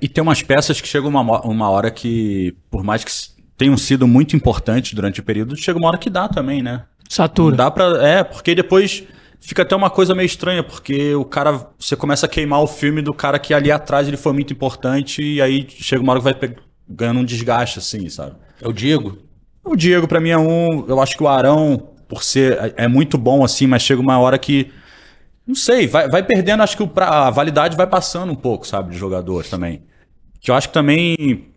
E tem umas peças que chegam uma, uma hora que, por mais que tenham sido muito importantes durante o período, chega uma hora que dá também, né? Satura. Não dá para É, porque depois fica até uma coisa meio estranha, porque o cara, você começa a queimar o filme do cara que ali atrás ele foi muito importante e aí chega uma hora que vai ganhando um desgaste, assim, sabe? É o Diego? O Diego, para mim, é um. Eu acho que o Arão, por ser. É, é muito bom, assim, mas chega uma hora que. Não sei, vai, vai perdendo, acho que o, a validade vai passando um pouco, sabe, de jogadores também. Que eu acho que também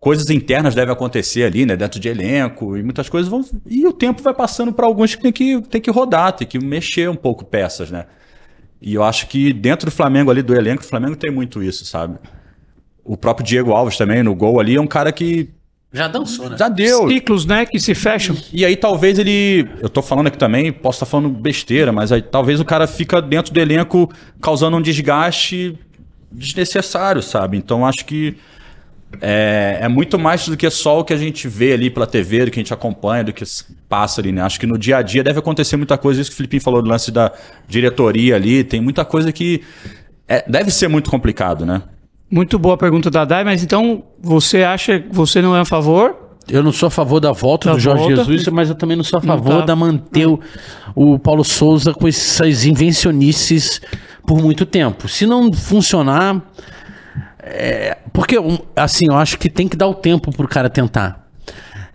coisas internas devem acontecer ali, né, dentro de elenco, e muitas coisas vão. E o tempo vai passando para alguns que tem que, tem que rodar, tem que mexer um pouco peças, né? E eu acho que dentro do Flamengo ali, do elenco, o Flamengo tem muito isso, sabe? O próprio Diego Alves também, no gol ali, é um cara que. Já dançou, né? Já deu. Ciclos, né, que se fecham. E aí talvez ele. Eu tô falando aqui também, posso estar tá falando besteira, mas aí talvez o cara fica dentro do elenco causando um desgaste desnecessário, sabe? Então acho que é, é, muito mais do que só o que a gente vê ali pela TV, do que a gente acompanha, do que passa ali, né? Acho que no dia a dia deve acontecer muita coisa, isso que o Filipinho falou do lance da diretoria ali, tem muita coisa que é, deve ser muito complicado, né? Muito boa pergunta da Dai, mas então você acha que você não é a favor? Eu não sou a favor da volta da do Jorge volta. Jesus, mas eu também não sou a favor tá. da manter o, o Paulo Souza com essas invencionices por muito tempo. Se não funcionar, é, porque, assim, eu acho que tem que dar o tempo pro cara tentar.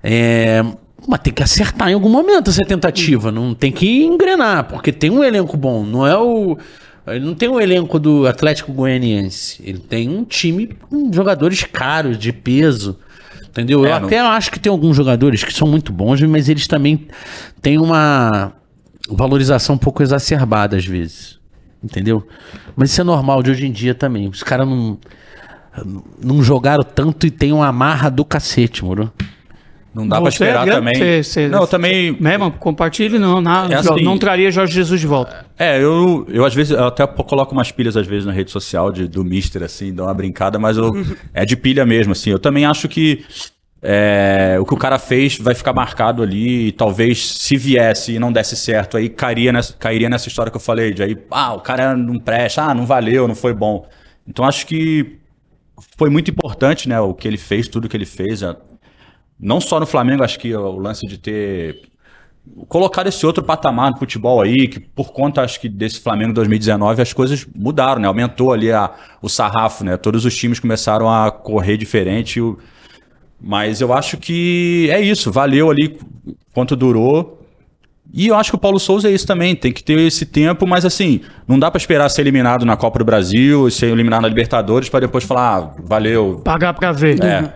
É, mas tem que acertar em algum momento essa tentativa. Não tem que engrenar, porque tem um elenco bom. Não é o. Ele não tem um elenco do Atlético Goianiense. Ele tem um time com jogadores caros, de peso. Entendeu? É, eu não... até acho que tem alguns jogadores que são muito bons, mas eles também têm uma valorização um pouco exacerbada às vezes. Entendeu? Mas isso é normal de hoje em dia também. Os caras não não jogaram tanto e tem uma amarra do cacete, moro? Não dá para esperar é também. Cê, cê, não, também. Mesmo, compartilhe, não, não, é assim, não traria Jorge Jesus de volta. É, eu, eu às vezes eu até coloco umas pilhas às vezes na rede social de, do Mister, assim, dá uma brincada, mas eu, é de pilha mesmo, assim. Eu também acho que é, o que o cara fez vai ficar marcado ali. E talvez se viesse e não desse certo, aí cairia nessa, cairia nessa história que eu falei, de aí, ah, o cara não presta, ah, não valeu, não foi bom. Então acho que foi muito importante, né, o que ele fez, tudo que ele fez. Não só no Flamengo, acho que o lance de ter colocado esse outro patamar no futebol aí, que por conta, acho que desse Flamengo 2019, as coisas mudaram, né? Aumentou ali a, o sarrafo, né? Todos os times começaram a correr diferente. Mas eu acho que é isso, valeu ali quanto durou. E eu acho que o Paulo Souza é isso também, tem que ter esse tempo, mas assim, não dá para esperar ser eliminado na Copa do Brasil, ser eliminado na Libertadores para depois falar, ah, valeu. Pagar para ver. É.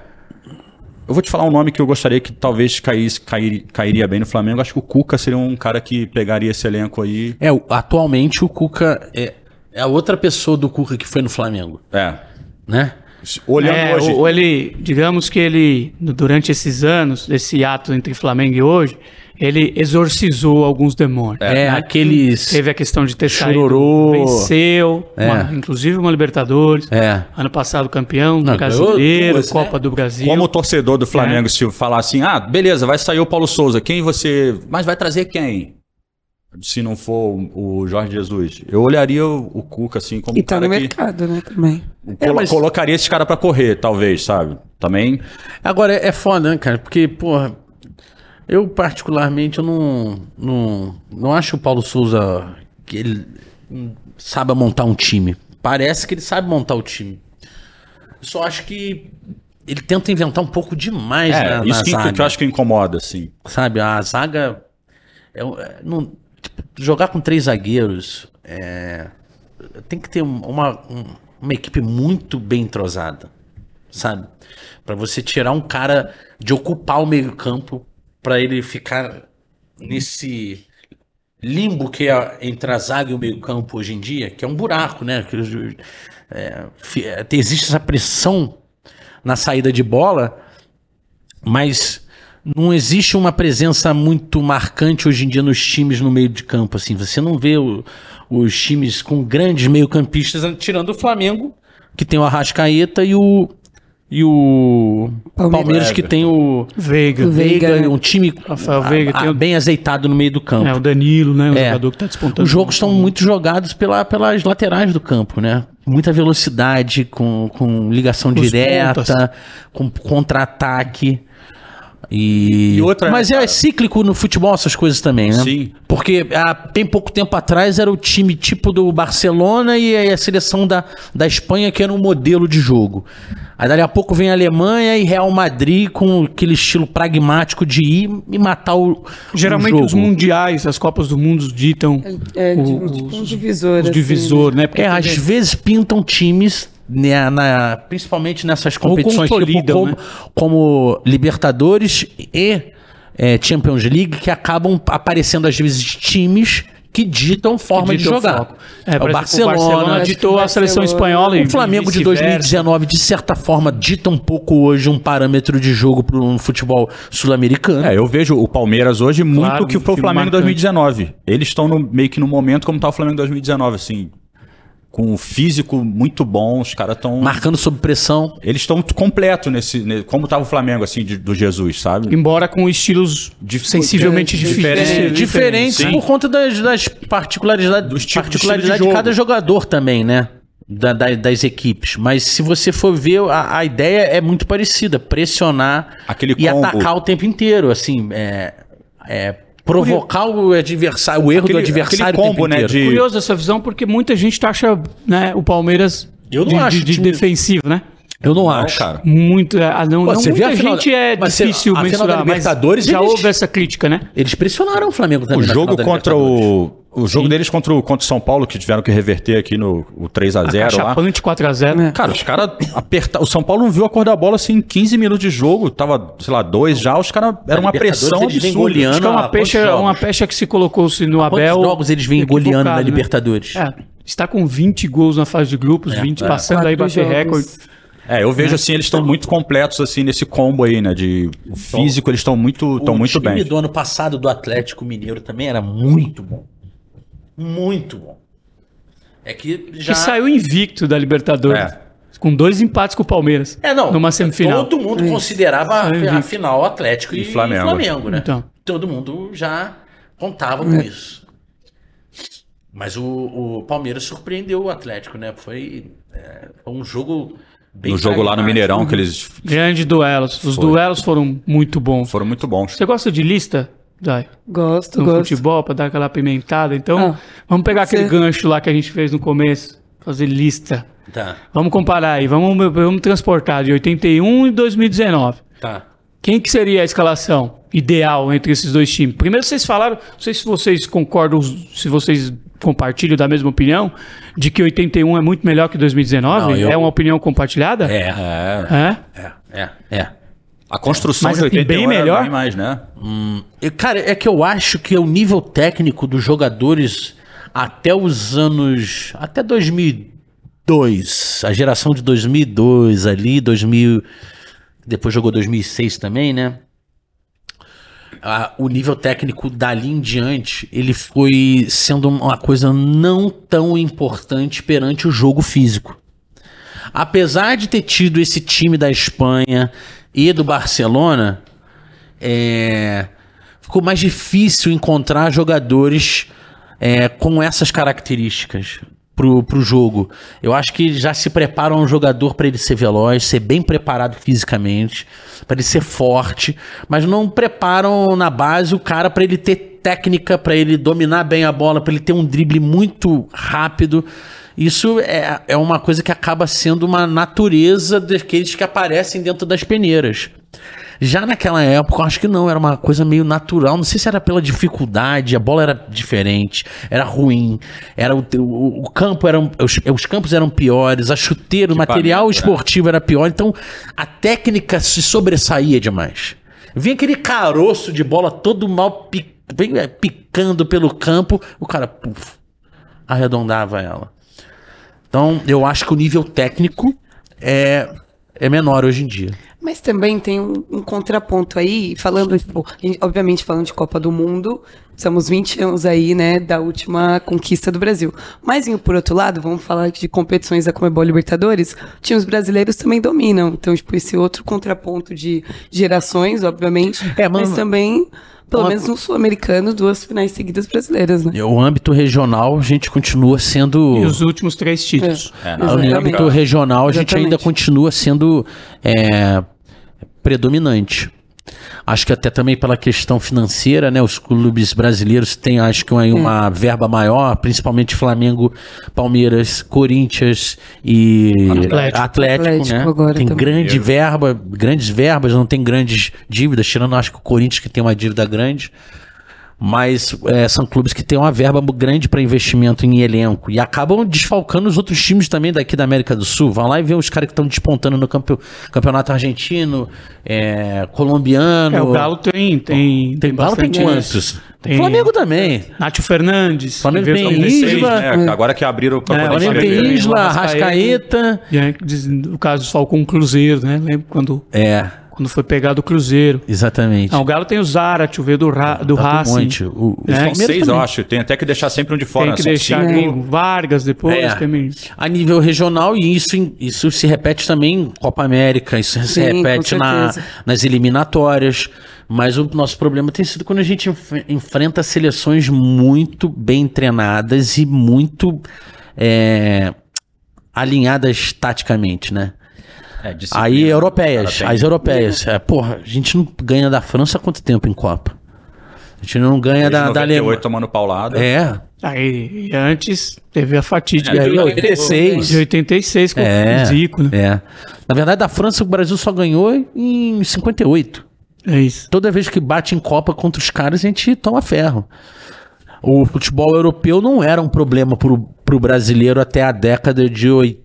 Eu vou te falar um nome que eu gostaria que talvez caísse, cair, cairia bem no Flamengo. Acho que o Cuca seria um cara que pegaria esse elenco aí. É, atualmente o Cuca é, é a outra pessoa do Cuca que foi no Flamengo. É. Né? Olhando é, hoje. Ou ele, digamos que ele, durante esses anos, esse ato entre Flamengo e hoje, ele exorcizou alguns demônios. É, né? aqueles. Teve a questão de ter chororô. saído, venceu, é. uma, inclusive uma Libertadores. É. Ano passado campeão, Não, brasileiro, duas, Copa né? do Brasil. Como torcedor do Flamengo, é. se falar assim, ah, beleza, vai sair o Paulo Souza, quem você. Mas vai trazer quem? Se não for o Jorge Jesus. Eu olharia o, o Cuca assim como. E tá no mercado, né, também. É, mas... Colocaria esse cara para correr, talvez, sabe? Também. Agora é foda, né, cara? Porque, porra eu, particularmente, eu não, não, não acho o Paulo Souza que ele sabe montar um time. Parece que ele sabe montar o time. Só acho que ele tenta inventar um pouco demais É, na, isso na que, zaga. que eu acho que incomoda, assim. Sabe, a zaga. É, é, não- tipo, jogar com três zagueiros é, tem que ter um- uma, um- uma equipe muito bem entrosada, sabe? Pra você tirar um cara de ocupar o meio-campo pra ele ficar nesse limbo que é entre a zaga e o meio-campo hoje em dia, que é um buraco, né? Que, é, é, existe essa pressão na saída de bola mas não existe uma presença muito marcante hoje em dia nos times no meio de campo. Assim, você não vê o- os times com grandes meio-campistas, tirando o Flamengo, que tem o Arrascaeta e o e o Palmeiras. Palmeiras, que tem o Veiga. O Veiga, Veiga, né? um time Rafael a- Veiga, a- tem o- bem azeitado no meio do campo. É, o Danilo, né? O É. jogador que tá despontando. Os jogos estão muito jogados pela, pelas laterais do campo, né? Muita velocidade, com, com ligação Os direta, pontas. com contra-ataque. E... E outra, Mas né, é cara? cíclico no futebol essas coisas também, né? Sim. Porque há bem pouco tempo atrás era o time tipo do Barcelona e a seleção da, da Espanha que era um modelo de jogo. Aí dali a pouco vem a Alemanha e Real Madrid com aquele estilo pragmático de ir e matar o, Geralmente o jogo. os mundiais, as Copas do Mundo ditam É, o- tipo, tipo um divisor. os assim, divisor, né? Porque É, às vezes pintam times, né, na- principalmente nessas competições tipo, como, né? como Libertadores e é, Champions League, que acabam aparecendo às vezes times que ditam forma de ditam jogar. foco. É, por o Barcelona, o Barcelona acho ditou que a seleção espanhola e o Flamengo de vice-versa. 2019, de certa forma, dita um pouco hoje um parâmetro de jogo para um futebol sul-americano. É, eu vejo o Palmeiras hoje muito Claro, que foi o Flamengo marcante. 2019. Eles estão no- meio que no momento como tá o Flamengo em 2019, assim. Com um físico muito bom, os caras estão. Marcando sob pressão. Eles estão completo nesse, ne- Como tava o Flamengo, assim, de- do Jesus, sabe? Embora com estilos Dif- sensivelmente é, diferentes. diferente. É, diferente sim. por conta das, das particularidades, Dos particularidades de de cada jogador também, né? Da- da- das equipes. Mas se você for ver, a, a ideia é muito parecida: pressionar Aquele e combo. atacar o tempo inteiro. Assim, é, é provocar o adversário, o erro Aquele- do adversário combo, né, de- Curioso essa visão, porque muita gente acha né, o Palmeiras Eu não de, acho de- de time- defensivo, né? Eu não, Não, acho. cara. Muito. é, ah, não, Pô, não você vê muita a final gente da- é mas você- difícil a da mensurar, mas Libertadores, já eles- houve essa crítica, né? Eles pressionaram o Flamengo O também. na jogo contra o. O jogo deles contra o, contra o São Paulo, que tiveram que reverter aqui no o 3x0 lá. Chapante 4x0. É. Cara, os caras apertaram. O São Paulo não viu a cor da bola assim em 15 minutos de jogo. Tava, sei lá, dois já. Os caras. Era uma pressão eles vêm absurda. Acho que é uma quantos pecha, uma pecha que se colocou-se no Quantos Abel. jogos eles vêm goleando na né? Libertadores? É, está com 20 gols na fase de grupos, 20 é. passando aí Quatro bater jogos. recorde. É, eu vejo assim, eles estão muito completos assim nesse combo aí, né? De o físico, eles estão muito, estão o muito time bem. do ano passado do Atlético Mineiro também era muito bom. Muito bom. É que já. Que saiu invicto da Libertadores. É. Com dois empates com o Palmeiras. É, não. Numa semifinal. Todo mundo considerava a, Saiu a invicto. final Atlético e, E Flamengo. Flamengo. né? Então. Todo mundo já contava com isso. Mas o, o Palmeiras surpreendeu o Atlético, né? Foi, é, foi um jogo bem No jogo lá no. Mineirão, que eles Grande duelos. Os Foi. duelos foram muito bons. foram muito bons. Você gosta de lista, Dai? Gosto, No gosto. futebol, pra dar aquela apimentada? Então, Ah. vamos pegar aquele gancho lá que a gente fez no começo. Fazer lista. Tá, Vamos comparar aí. Vamos, vamos transportar de 81 e 2019. tá. Quem que seria a escalação ideal entre esses dois times? Primeiro vocês falaram, não sei se vocês concordam, se vocês compartilham da mesma opinião, de que 81 é muito melhor que 2019. Não, eu- É uma opinião compartilhada? É, É. É? é, é, é. A construção Mas de assim, 81 bem era melhor? bem mais, né? Eu- Cara, é que eu acho que o nível técnico dos jogadores até os anos. Até 2002. A geração de 2002 ali, 2000. Depois jogou 2006 também, né? Ah, o nível técnico dali em diante, ele foi sendo uma coisa não tão importante perante o jogo físico. Apesar de ter tido esse time da Espanha e do Barcelona, é, ficou mais difícil encontrar jogadores é, com essas características pro, pro jogo. Eu acho que já se prepara um jogador para ele ser veloz, ser bem preparado fisicamente, para ele ser forte, mas não preparam na base o cara para ele ter técnica, para ele dominar bem a bola, para ele ter um drible muito rápido. Isso é, é uma coisa que acaba sendo uma natureza daqueles que aparecem dentro das peneiras. Já naquela época, eu acho que não, era uma coisa meio natural. Não sei se era pela dificuldade, a bola era diferente, era ruim, era o, o, o campo era os, os, campos eram piores, a chuteira, o material é. esportivo era pior, então a técnica se sobressaía demais. Vinha aquele caroço de bola todo mal é, picando pelo campo, o cara puf, arredondava ela. Então, eu acho que o nível técnico é, é menor hoje em dia. Mas também tem um, um contraponto aí, falando, tipo, obviamente falando de Copa do Mundo, somos 20 anos aí, né, da última conquista do Brasil. Mas, por outro lado, vamos falar de competições da Comebol Libertadores, times brasileiros também dominam. Então, tipo, esse outro contraponto de gerações, obviamente, é, mas, mas também pelo menos no Sul-Americano, duas finais seguidas brasileiras, né? O âmbito regional, a gente continua sendo. E os últimos três títulos. É, é no âmbito regional, a gente Exatamente. ainda continua sendo é, predominante. Acho que até também pela questão financeira, né? Os clubes brasileiros têm, acho que, uma, é. uma verba maior, principalmente Flamengo, Palmeiras, Corinthians e Atlético, Atlético, Atlético né? Agora tem também. grande verba, grandes verbas, não tem grandes dívidas, tirando acho que o Corinthians que tem uma dívida grande mas é, são clubes que têm uma verba grande para investimento em elenco e acabam desfalcando os outros times também daqui da América do Sul. Vão lá e vê os caras que estão despontando no campe campeonato argentino, é, colombiano. É, o Galo tem. Tem, tem, Galo tem quantos? Tem, Flamengo também. Nátio Fernandes. Flamengo tem Isla. Né? Agora que abriram para é, Flamengo tem Isla, Rascaeta. E aí, o caso Falcão Cruzeiro, né? Lembra quando. É quando foi pegado o Cruzeiro. Exatamente. Não, o Galo tem o Zarat, o V do, Ra, do tá Racing. Um monte. O, o né? seis, eu acho. Tem até que deixar sempre um de fora. Tem que deixar tem Vargas depois é. também. A nível regional, e isso, isso se repete também em Copa América, isso Sim, se repete na, nas eliminatórias. Mas o nosso problema tem sido quando a gente enf enfrenta seleções muito bem treinadas e muito é, alinhadas taticamente, né? É, Aí europeias, as europeias. É, porra, a gente não ganha da França há quanto tempo em Copa? A gente não ganha da, da Alemanha. tomando paulada. É. Aí antes teve a fatídica. É, de 86. De 86 com é, o Zico, né? É. Na verdade, da França o Brasil só ganhou em 58. É isso. Toda vez que bate em Copa contra os caras, a gente toma ferro. O futebol europeu não era um problema pro, pro brasileiro até a década de 80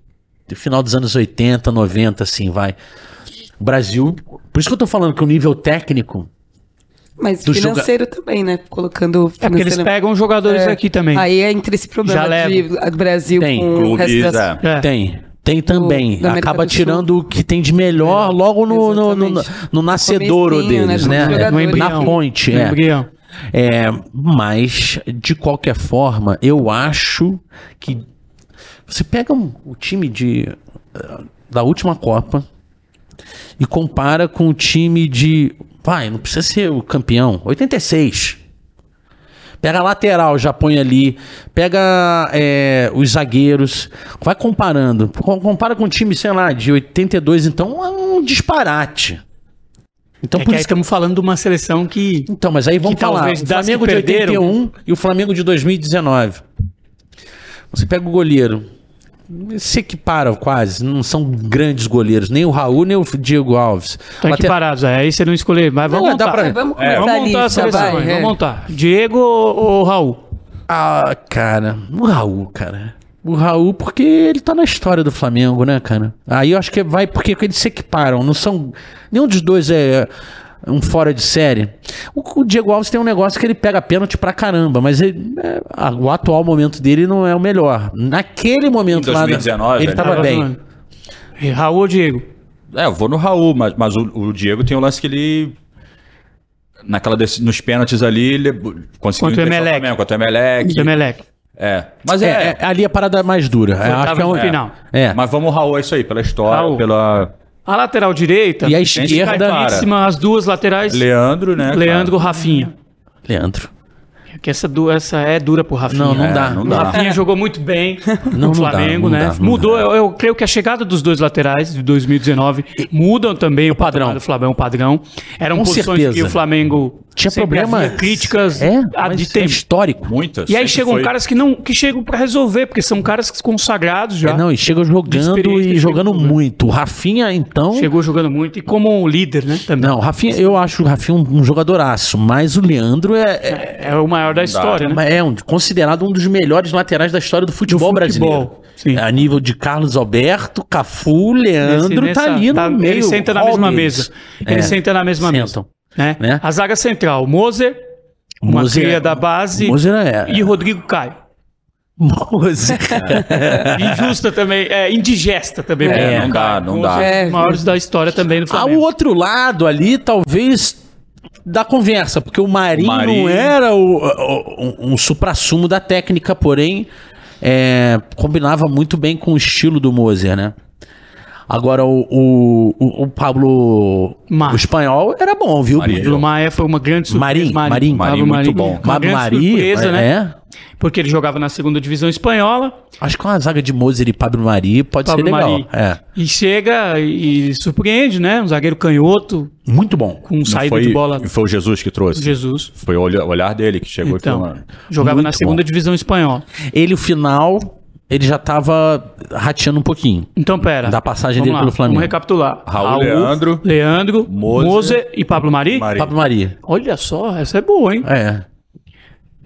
final dos anos 80, 90, assim, vai. O Brasil. Por isso que eu tô falando que o nível técnico. Mas financeiro joga... também, né? Colocando. É porque eles pegam jogadores é, aqui também. Aí é entre esse problema Já de Brasil tem, com clubes, o resto das... é. Tem. Tem também. Acaba tirando o que tem de melhor é, logo no, no, no, no, nascedouro deles, né? né? No embrião, Na ponte, é. é. Mas, de qualquer forma, eu acho que você pega um, o time de, uh, da última Copa e compara com o time de. Vai, não precisa ser o campeão. 86. Pega a lateral, já põe ali. Pega é, os zagueiros. Vai comparando. Compara com o time, sei lá, de 82, então é um disparate. Então, é por isso estamos falando de uma seleção que. Então, mas aí vamos falar. O Flamengo de 81 e o Flamengo de 2019. Você pega o goleiro se equiparam quase, não são grandes goleiros, nem o Raul, nem o Diego Alves. Estão Later... equiparados, é, aí você não escolher, mas vamos não, montar. Pra... vamos, é, vamos montar a seleção, vai, vamos é. montar. Diego ou, Raul? Ah, cara, o Raul, cara. O Raul, porque ele tá na história do Flamengo, né, cara? Aí eu acho que vai porque eles se equiparam, não são... Nenhum dos dois é um fora de série. O, o, Diego Alves tem um negócio que ele pega pênalti pra caramba, mas ele, é, a, o atual momento dele não é o melhor. Naquele momento em 2019, lá, ele estava bem. E Raul ou Diego? É, eu vou no Raul, mas, mas o, o Diego tem um lance que ele naquela desse, nos pênaltis ali, ele conseguiu contra o Emelec. Contra o Emelec. Emelec. É. Mas é, é, é, ali a parada mais dura. Foi, acho que é um final. É. Mas vamos Raul, é isso aí, pela história, Raul. pela a lateral direita. E a esquerda. As duas laterais. Leandro, né? Leandro, cara? Rafinha. Leandro. Que essa, essa é dura pro Rafinha. Não, não é, dá. Não dá. O Rafinha jogou muito bem no Flamengo, dá, né? Dá, Mudou, eu, eu, creio que a chegada dos dois laterais de 2019 mudam também o, o padrão do Flamengo, o padrão. Eram Com posições certeza. que o Flamengo tinha Sempre problema. havia críticas é, de é tempo. histórico. Muitas. E aí chegam foi. caras que não que chegam pra resolver, porque são caras consagrados já. É, não, e chega De jogando e jogando chegou, muito. O Rafinha, então. Chegou jogando muito e como líder, né? Também. Não, Rafinha, eu acho o Rafinha um, um jogadoraço, mas o Leandro é, é, É o maior da história, né? é um- considerado um dos melhores laterais da história do futebol, Do futebol, brasileiro. sim. A nível de Carlos Alberto, Cafu, Leandro, Nesse- tá nessa- ali no tá- meio. Ele senta na mesma mesa. Ele É, senta na mesma sentam. mesa. Né? Né? A zaga central, Moser, uma Moser- cria da base é. e Rodrigo Caio. Moser. Injusta também, é, indigesta também. É, não dá, não dá. é dos maiores da história também no Ao Flamengo. outro lado ali, talvez da conversa, porque o Marinho, O Marinho- não era o, o- um, um suprassumo da técnica, porém é, combinava muito bem com o estilo do Moser, né? Agora o, o, o- Pablo Mar. o espanhol era bom, viu? Marinho. Pablo Maia foi uma grande surpresa. Marinho, Marinho. Pablo Marinho, muito bom. Uma Pablo grande Mari, surpresa, né? é. Porque ele jogava na segunda divisão espanhola Acho que uma zaga de Moser e Pablo Mari pode Pablo ser legal. Mari. É. e chega e surpreende, né? Um zagueiro canhoto Muito bom. com Não saída foi, de bola Foi o Jesus que trouxe. Jesus. Foi o olha- o olhar dele que chegou Então, e falou, jogava Muito na segunda bom. divisão espanhola. Ele, o final, ele já tava rateando um pouquinho. Então, pera. Da passagem dele lá, pelo Flamengo. Vamos recapitular. Raul, Leandro, Leandro, Moser, Moser, e Pablo Mari. Mari. Pablo Mari. Olha só, essa é boa, hein? É.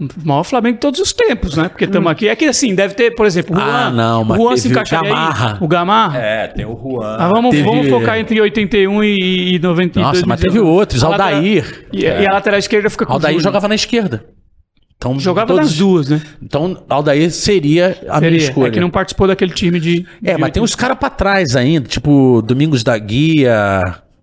O maior Flamengo de todos os tempos, né? Porque estamos aqui. É que assim, deve ter, por exemplo, o Juan. Ah, não, mas o Juan se o encaixaria aí. Gamarra. O Gamarra. É, tem o Juan. Ah, vamos, Teve- vamos focar entre 81 e, e 92. Nossa, mas teve outros. A lateral- Aldair. E, e a lateral esquerda fica com o Aldair jogava na esquerda. Então, Jogava todos- nas duas, né? Então, Aldair seria a minha Seria. escolha. É que não participou daquele time de. É, de mas tem uns caras pra trás ainda, tipo Domingos da Guia.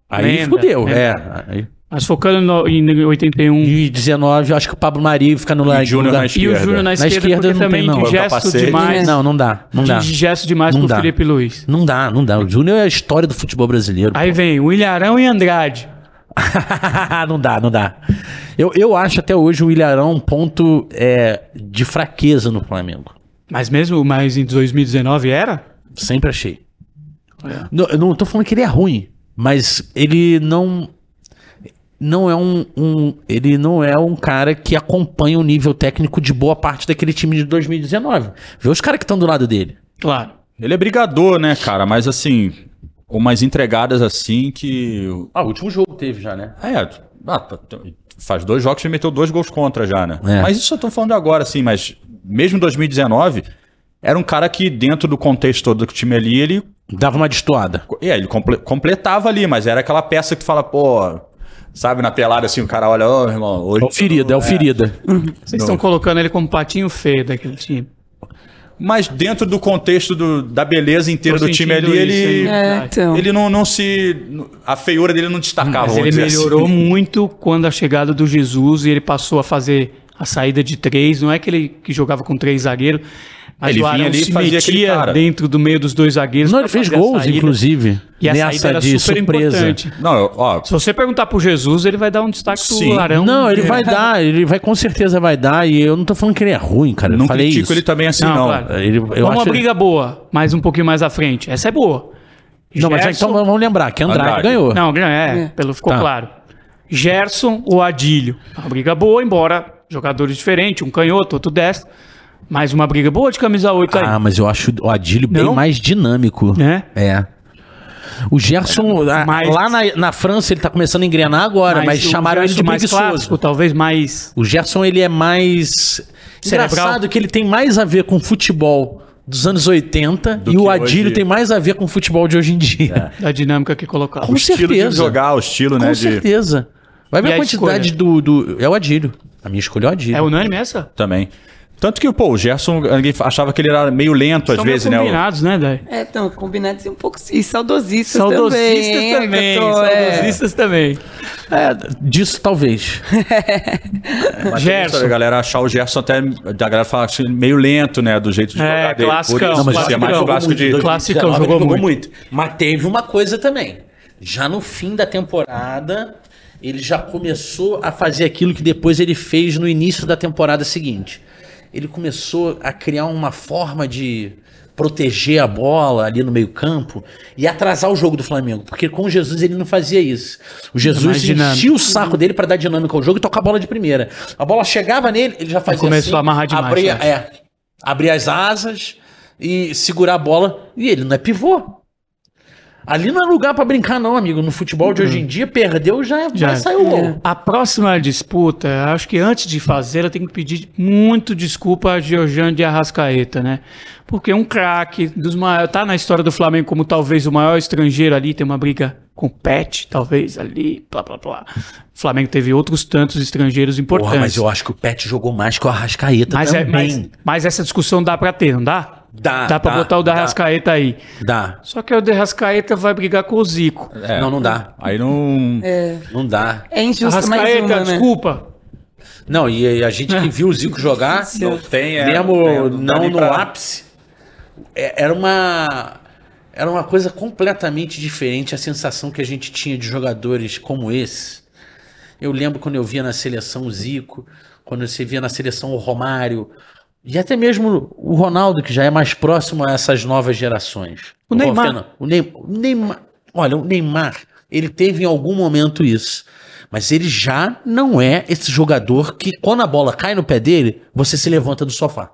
Aí Lembra, fudeu, é. Aí, Mas focando no, em 81. de 19, eu acho que o Pablo Mari fica no lado. Júnior na E o esquerda. Júnior na Na esquerda, esquerda porque não também tem, não. de gesto demais. Não, não dá, não dá. De gesto demais Não pro dá. Felipe Luiz. Não dá, não dá. O Júnior é a história do futebol brasileiro. Aí vem o Ilharão e Andrade. não dá, não dá. Eu, eu acho até hoje o Ilharão um ponto é, de fraqueza no Flamengo. Mas mesmo, mas em 2019 era? Sempre achei. É. Não, eu não tô falando que ele é ruim, mas ele não não é um, um- ele não é um cara que acompanha o nível técnico de boa parte daquele time de 2019. Vê os caras que estão do lado dele. Claro. Ele é brigador, né, cara? Mas assim, umas entregadas assim que. Ah, o último jogo teve já, né? É, ah, tá- faz dois jogos e meteu dois gols contra já, né? É. Mas isso eu tô falando agora, assim, mas mesmo em 2019, era um cara que, dentro do contexto todo do time ali, ele. Dava uma destoada. É, ele comple- completava ali, mas era aquela peça que tu fala, pô. Sabe, na pelada assim, o cara olha, ô, irmão, hoje. É o ferida, é o ferida. Vocês estão colocando ele como patinho feio daquele time. Mas dentro do contexto do- da beleza inteira Tô do time ali, ele. É, então. Ele não, não se. A feiura dele não destacava. Mas ele assim. melhorou muito quando a chegada do Jesus e ele passou a fazer a saída de três. Não é que ele que jogava com três zagueiros, mas Ele o vinha Arão ali e se metia dentro do meio dos dois zagueiros. Não, ele fez gols, saída. inclusive. E a saída nessa era de super surpresa. importante. Não, eu- ó, Se você perguntar pro Jesus, ele vai dar um destaque Sim. pro Arão. Não, ele É. vai dar, ele vai com certeza vai dar, e eu não tô falando que ele é ruim, cara. Eu não falei critico isso. ele também assim, Não, não. claro. Ele, eu Vamos uma acho... briga boa, mas um pouquinho mais à frente. Essa é boa. Não, mas Gerson- então vamos lembrar que Andrade, Andrade. ganhou. Não, é, É. pelo ficou Tá. claro. Gerson ou Adílio. Uma briga boa, embora jogadores diferentes, um canhoto, outro destro. Mas uma briga boa de camisa 8 aí. Ah, mas eu acho o Adílio bem Não? mais dinâmico. Né? É. O Gerson, a- Mas- lá na, na França, ele tá começando a engrenar agora, mas, o chamaram ele de mais preguiçoso. clássico, talvez mais. O Gerson, ele é mais... Cerebral. Engraçado que ele tem mais a ver com futebol dos anos 80 Do e o Adílio hoje. tem mais a ver com futebol de hoje em dia. da dinâmica que colocava. Com o estilo certeza. de jogar, o estilo, Com né? De, certeza. Vai ver E a a quantidade do, do... É o Adílio. A minha escolha é o Adílio. É unânime essa? também. Tanto que, pô, o Gerson, ninguém achava que ele era meio lento às vezes, meio né? Combinados, né, Dai? É, então, combinados e um pouco. E saudosistas, Saudosistas também. hein, também. Cacô? É. Saudosistas também. É, disso talvez. Mas Gerson. A galera achar o Gerson até. A galera fala assim, meio lento, né? Do jeito de É, jogar dele. clássico, Por isso, não, mas ser mais jogou clássico de. muito, Classicão, jogou muito. Mas teve uma coisa também. Já no fim da temporada, ele já começou a fazer aquilo que depois ele fez no início da temporada seguinte. Ele começou a criar uma forma de proteger a bola ali no meio-campo e atrasar o jogo do Flamengo. Porque com o Jesus ele não fazia isso. O Jesus enchia o saco dele para dar dinâmica ao jogo e tocar a bola de primeira. A bola chegava nele, ele já fazia começou assim, a amarrar demais, abria, é, abria as asas e segurar a bola. E ele não é pivô. Ali não é lugar pra brincar, não, amigo. No futebol de hoje em dia, perdeu, já, Já. vai sair o gol. A próxima disputa, acho que antes de fazer, ela tem que pedir muito desculpa a Georgian de Arrascaeta, né? Porque é um craque dos maiores. Tá na história do Flamengo como talvez o maior estrangeiro ali, tem uma briga com o Pet, talvez, ali, blá blá blá. O Flamengo teve outros tantos estrangeiros importantes. Porra, mas eu acho que o Pet jogou mais que o Arrascaeta Mas, é- também. mas, mas essa discussão dá pra ter, não dá? Dá, Dá pra dá, botar o da dá. Arrascaeta aí. Dá. Só que o de Arrascaeta vai brigar com o Zico. É, Não, não dá. Aí não. Não dá. É injusto, mais Arrascaeta, uma, né? desculpa. Não, e a gente que viu o Zico jogar, Não tem, é, mesmo não tem, não no pra- ápice, é- era uma era uma coisa completamente diferente a sensação que a gente tinha de jogadores como esse. Eu lembro quando eu via na seleção o Zico, quando você via na seleção o Romário, e até mesmo o Ronaldo, que já é mais próximo a essas novas gerações. O Neymar. Fernando, O Ney- o Neymar. Olha, o Neymar, ele teve em algum momento isso. Mas ele já não é esse jogador que, quando a bola cai no pé dele, você se levanta do sofá.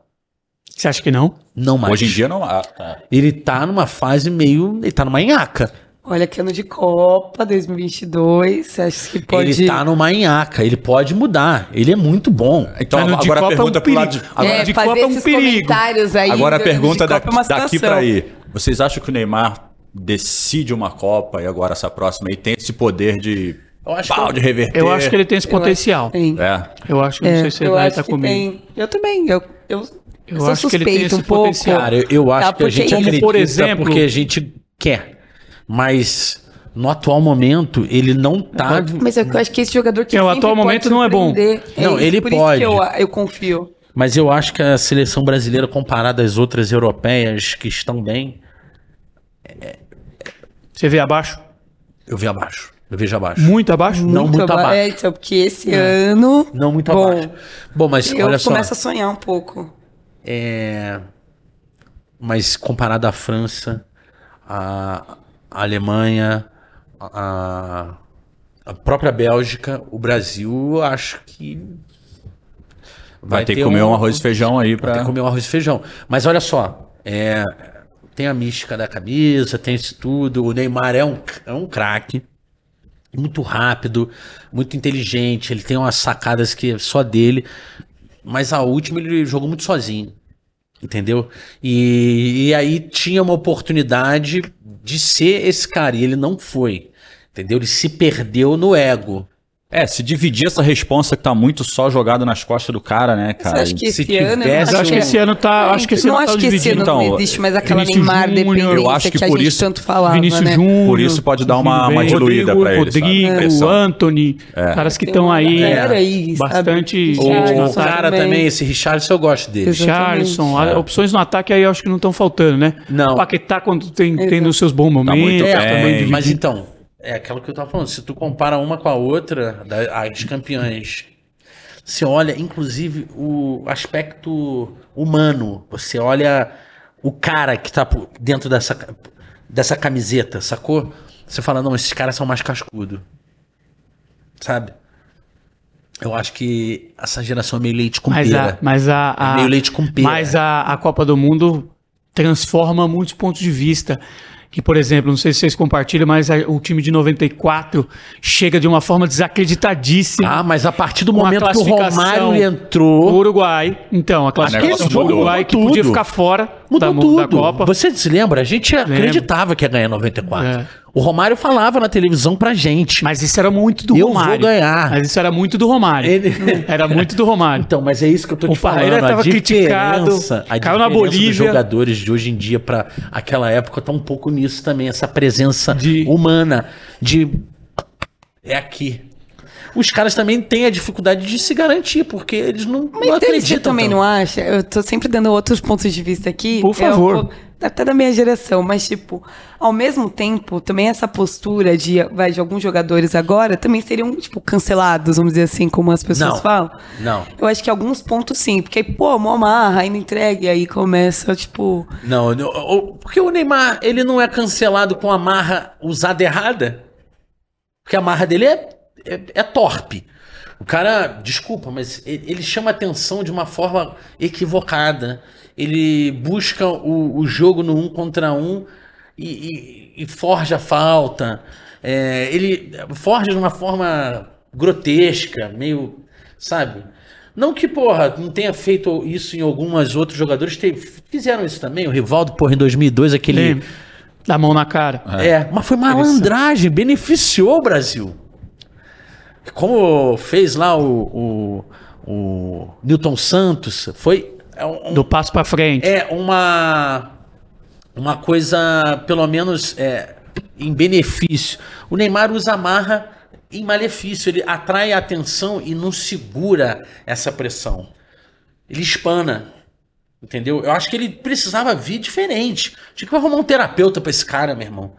Você acha que não? Não mais. Hoje em dia não. Ah, tá. Ele tá numa fase meio. Ele tá numa nhaca. Olha que ano de Copa, 2022, você acha que pode... Ele tá numa nhaca. Ele pode mudar. Ele é muito bom. Então Mas no de agora a Copa é um pergunta pro lado. perigo. Agora, é, de Copa é um esses perigo. comentários aí. agora a pergunta daqui, é uma daqui pra aí. Vocês acham que o Neymar decide uma Copa e agora essa próxima aí tem esse poder de. Eu acho pau, que- de reverter? Eu acho que ele tem esse Eu acho potencial. tem. É. Eu acho que não É, sei se eu vai acho estar que comigo. tem. Eu também. Eu, eu, Eu sou acho que ele tem esse um pouco. potencial. Cara, eu, eu acho Tá, que a gente acredita por exemplo- porque a gente quer. Mas no atual momento, ele não tá. Mas eu acho que esse jogador que É, o atual pode momento não é bom. surpreender. Não, ele por pode. Isso que eu, eu confio. Mas eu acho que a seleção brasileira, comparada às outras europeias que estão bem, Você vê abaixo? eu vejo abaixo. Eu vejo abaixo. Muito abaixo? Não muito aba- abaixo. É, então, porque esse ano. Não muito bom, abaixo. Bom, mas Eu olha só. começo a sonhar um pouco. É... Mas comparado à França, à à Alemanha, à à própria Bélgica, o Brasil, acho que. Vai, ter que comer um arroz e feijão aí Vai ter que comer um arroz e feijão. Mas olha só, é, tem a mística da camisa, tem isso tudo. O Neymar é um, é um craque. Muito rápido, muito inteligente. Ele tem umas sacadas que é só dele. Mas a última ele jogou muito sozinho. Entendeu? E, e aí tinha uma oportunidade de ser esse cara. E ele não foi. Entendeu? Ele se perdeu no ego. É, se dividir essa responsa que tá muito só jogada nas costas do cara, né, cara? Você acha que se esse ano. tivesse Eu acho que esse ano tá. Acho que esse não ano tá acho que esse dividido. ano não Então, existe mais aquela Vinícius Neymar Júnior, eu acho que que, a por gente isso- tanto falava, Vinícius né? Júnior. Por isso pode dar uma- uma diluída pra ele, Rodrigo, sabe? Pressão. Anthony, caras que estão aí. galera aí, bastante. O- O, o cara também. também, esse Richardson, eu gosto dele. Richarlison, É. opções no ataque aí eu acho que não estão faltando, né? Não. O Paquetá, quando tem, tem nos seus bons momentos, muito bem. também dividido. Mas então, é aquilo que eu tava falando. Se tu compara uma com a outra, da- as campeãs, você olha, inclusive, o aspecto humano. Você olha o cara que tá dentro dessa, dessa camiseta, sacou? Você fala, não, esses caras são mais cascudo. Sabe? Eu acho que essa geração é meio leite com Mas a, pera. mas a, a- É meio leite com pera. Mas a, a Copa do Mundo transforma muitos pontos de vista. Que, por exemplo, não sei se vocês compartilham, mas a- o time de 94 chega de uma forma desacreditadíssima. Ah, mas a partir do momento que o Romário O entrou... Uruguai. Então, a classificação do. Uruguai que podia ficar fora Mudou da, tudo. da Copa. Você se lembra? A gente acreditava que ia ganhar 94. É. O Romário falava na televisão pra gente. Mas isso era muito do Eu vou Romário. ganhar. Mas isso era muito do Romário. Ele- Era muito do Romário. Então, mas é isso que eu tô O te falando. Parreira a tava criticado, a caiu na Bolívia. dos jogadores de hoje em dia pra aquela época tá um pouco nisso também, essa presença De- humana de é aqui. Os caras também têm a dificuldade de se garantir, porque eles não, Mas não você acreditam. também tanto. não acha? Eu tô sempre dando outros pontos de vista aqui. Por É um favor. pouco- até da minha geração, mas tipo, ao mesmo tempo, também essa postura de, vai, de alguns jogadores agora também seriam, tipo, cancelados, vamos dizer assim, como as pessoas Não. falam. Não. Eu acho que alguns pontos sim, porque aí, pô, mó amarra, ainda entregue, aí começa, tipo. Não, não, porque o Neymar, ele não é cancelado com a marra usada errada. Porque a marra dele é, é, é torpe. O cara, desculpa, mas ele, chama atenção de uma forma equivocada. Ele busca o, o jogo no um contra um e, e- e forja a falta. É, ele forja de uma forma grotesca, meio. Sabe? Não que, porra, não tenha feito isso em algumas outros jogadores. te- fizeram isso também. O Rivaldo, porra, em 2002, aquele. Lembra? Dá mão na cara. É, mas foi malandragem, beneficiou o Brasil. Como fez lá o, o, o Newton Santos, foi é um- Do passo pra frente. é uma uma coisa pelo menos é, em benefício. O Neymar usa a marra em malefício, ele atrai a atenção e não segura essa pressão. Ele espana. Entendeu? Eu acho que ele precisava vir diferente. Tinha que arrumar um terapeuta pra esse cara, meu irmão.